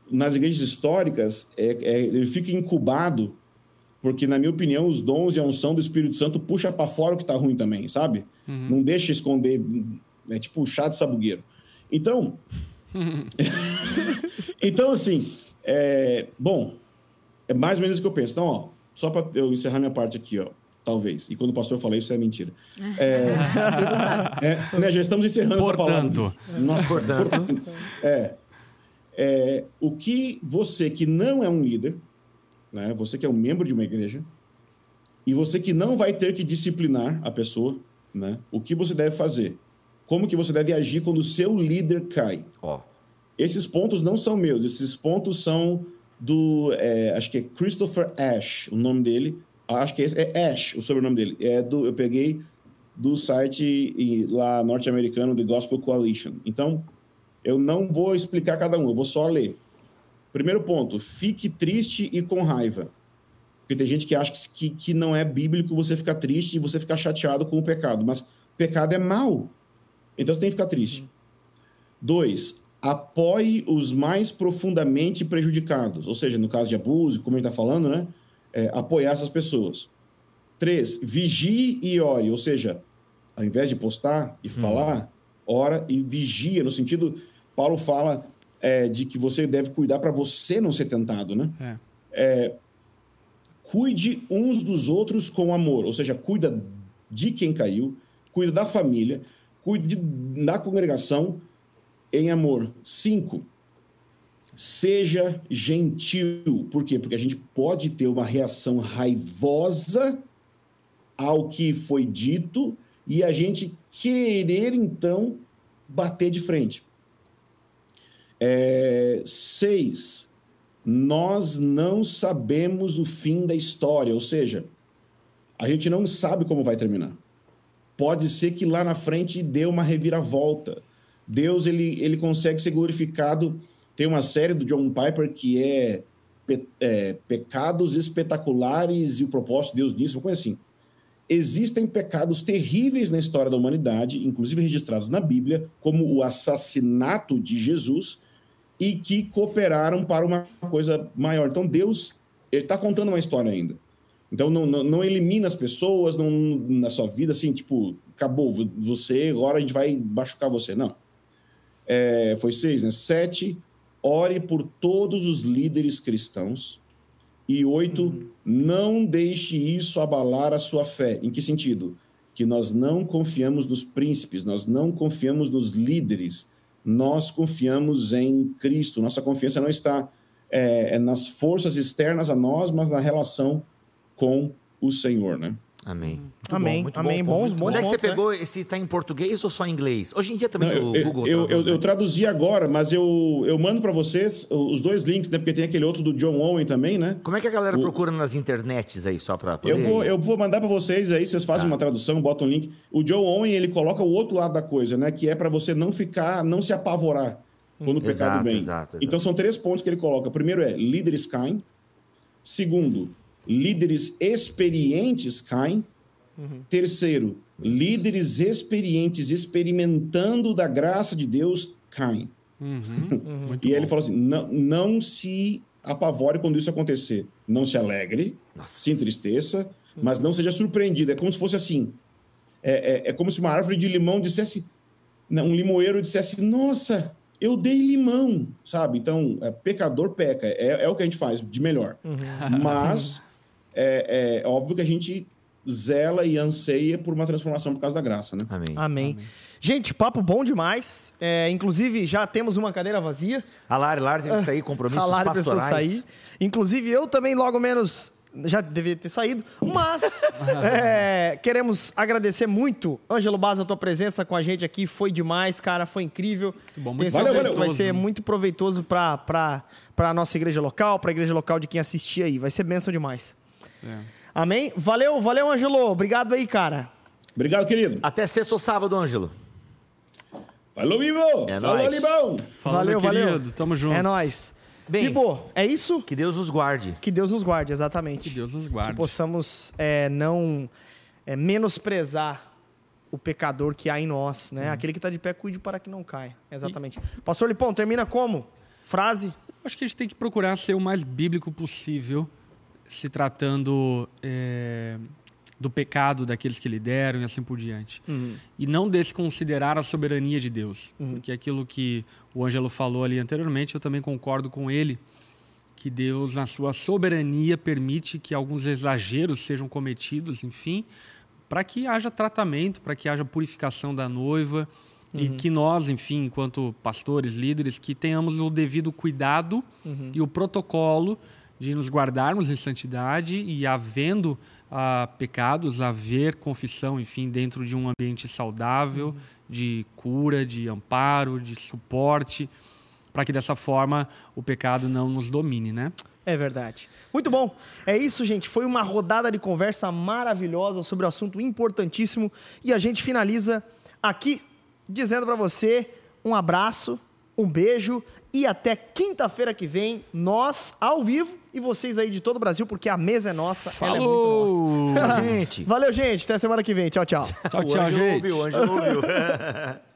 Nas igrejas históricas, é, é, ele fica incubado, porque, na minha opinião, os dons e a unção do Espírito Santo puxa para fora o que está ruim também, sabe? Uhum. Não deixa esconder. É tipo chá de sabugueiro. Então. então, assim. É, bom, é mais ou menos o que eu penso. Então, ó, só para eu encerrar minha parte aqui, ó. Talvez. E quando o pastor fala isso, é mentira. É, é, né, já estamos encerrando portanto, essa palavra. Nossa, portanto. portanto é, é, o que você que não é um líder, né, você que é um membro de uma igreja, e você que não vai ter que disciplinar a pessoa, né, o que você deve fazer? Como que você deve agir quando o seu líder cai? Ó. Esses pontos não são meus, esses pontos são do, é, acho que é Christopher Ash, o nome dele. Acho que é, é Ash, o sobrenome dele. É do, eu peguei do site lá norte-americano The Gospel Coalition. Então, eu não vou explicar cada um, eu vou só ler. Primeiro ponto, fique triste e com raiva. Porque tem gente que acha que, que não é bíblico você ficar triste e você ficar chateado com o pecado. Mas pecado é mal. Então você tem que ficar triste. Dois, apoie os mais profundamente prejudicados, ou seja, no caso de abuso, como a gente está falando, né? É, apoiar essas pessoas. Três, vigie e ore, ou seja, ao invés de postar e hum. falar, ora e vigia, no sentido, Paulo fala é, de que você deve cuidar para você não ser tentado, né? É. É, cuide uns dos outros com amor, ou seja, cuida de quem caiu, cuida da família, cuide da congregação, em amor. Cinco, seja gentil. Por quê? Porque a gente pode ter uma reação raivosa ao que foi dito e a gente querer, então, bater de frente. É, seis, nós não sabemos o fim da história, ou seja, a gente não sabe como vai terminar. Pode ser que lá na frente dê uma reviravolta. Deus ele, ele consegue ser glorificado. Tem uma série do John Piper que é, pe, é Pecados Espetaculares e o Propósito de Deus nisso, uma coisa assim. Existem pecados terríveis na história da humanidade, inclusive registrados na Bíblia, como o assassinato de Jesus, e que cooperaram para uma coisa maior. Então Deus ele está contando uma história ainda. Então não, não, não, elimina as pessoas não, na sua vida assim, tipo, acabou, você, agora a gente vai machucar você. Não é, foi seis, né? Sete, ore por todos os líderes cristãos. E oito, uhum. não deixe isso abalar a sua fé. Em que sentido? Que nós não confiamos nos príncipes, nós não confiamos nos líderes, nós confiamos em Cristo. Nossa confiança não está é, nas forças externas a nós, mas na relação com o Senhor, né? Amém. Muito amém. Bom, amém. Bom, bons, bons Onde é que você pegou? Né? Esse está em português ou só em inglês? Hoje em dia também Não, o eu, Google eu, eu, eu, traduzi agora, mas eu, eu mando para vocês os dois links, né? Porque tem aquele outro do John Owen também, né? Como é que a galera o... procura nas internets aí, só para poder... Eu vou, eu vou mandar para vocês aí, vocês fazem tá. uma tradução, botam um link. O John Owen, ele coloca o outro lado da coisa, né? Que é para você não ficar, não se apavorar quando o pecado exato, vem. Exato, exato. Então são três pontos que ele coloca. Primeiro é líderes caem. Segundo, líderes experientes caem. Uhum. Terceiro, líderes experientes experimentando da graça de Deus caem. Uhum. Uhum. e ele falou assim: não, não se apavore quando isso acontecer. Não se alegre, Nossa. se entristeça, mas não seja surpreendido. É como se fosse assim: é, é, é como se uma árvore de limão dissesse, um limoeiro dissesse: Nossa, eu dei limão, sabe? Então, é, pecador peca, é, é, o que a gente faz de melhor. Uhum. Mas é, é, óbvio que a gente zela e anseia por uma transformação por causa da graça, né? Amém. Amém. Amém. Gente, papo bom demais. É, inclusive, já temos uma cadeira vazia. A Lari, Lari tem que sair, compromissos a Lari pastorais. sair. Inclusive, eu também, logo menos, já deveria ter saído. Mas, é, queremos agradecer muito, Ângelo Baza, a tua presença com a gente aqui. Foi demais, cara. Foi incrível. Muito bom, muito Tenho valeu, valeu. que vai ser muito proveitoso para a nossa igreja local, para a igreja local de quem assistir aí. Vai ser bênção demais. É. Amém? Valeu, valeu, Angelo. Obrigado aí, cara. Obrigado, querido. Até sexta ou sábado, Ângelo. Falou, Vivo! É Falou, nóis. Libão! Falou, valeu, valeu. querido. Tamo junto. É nóis. Bem- Bibo, é isso? Que Deus os guarde. Que Deus nos guarde, exatamente. Que Deus nos Que guarde. possamos é, não é, menosprezar o pecador que há em nós, né? Aquele que está de pé, cuide para que não caia. Exatamente. Pastor Lipão, termina como? Frase? Acho que a gente tem que procurar ser o mais bíblico possível, se tratando é, do pecado daqueles que lideram e assim por diante. E não desconsiderar a soberania de Deus. Porque aquilo que o Ângelo falou ali anteriormente, eu também concordo com ele, que Deus, na sua soberania, permite que alguns exageros sejam cometidos, enfim, para que haja tratamento, para que haja purificação da noiva e que nós, enfim, enquanto pastores, líderes, que tenhamos o devido cuidado e o protocolo de nos guardarmos em santidade e havendo ah, pecados, haver confissão, enfim, dentro de um ambiente saudável, de cura, de amparo, de suporte, para que dessa forma o pecado não nos domine, né? É verdade. Muito bom. É isso, gente. Foi uma rodada de conversa maravilhosa sobre um assunto importantíssimo. E a gente finaliza aqui dizendo para você um abraço, um beijo e até quinta-feira que vem, nós ao vivo e vocês aí de todo o Brasil, porque a mesa é nossa, ela é muito nossa. Falou! Gente. Valeu, gente. Até semana que vem. Tchau, tchau. Tchau, o tchau, Ângelo gente. ouviu, o Ângelo ouviu.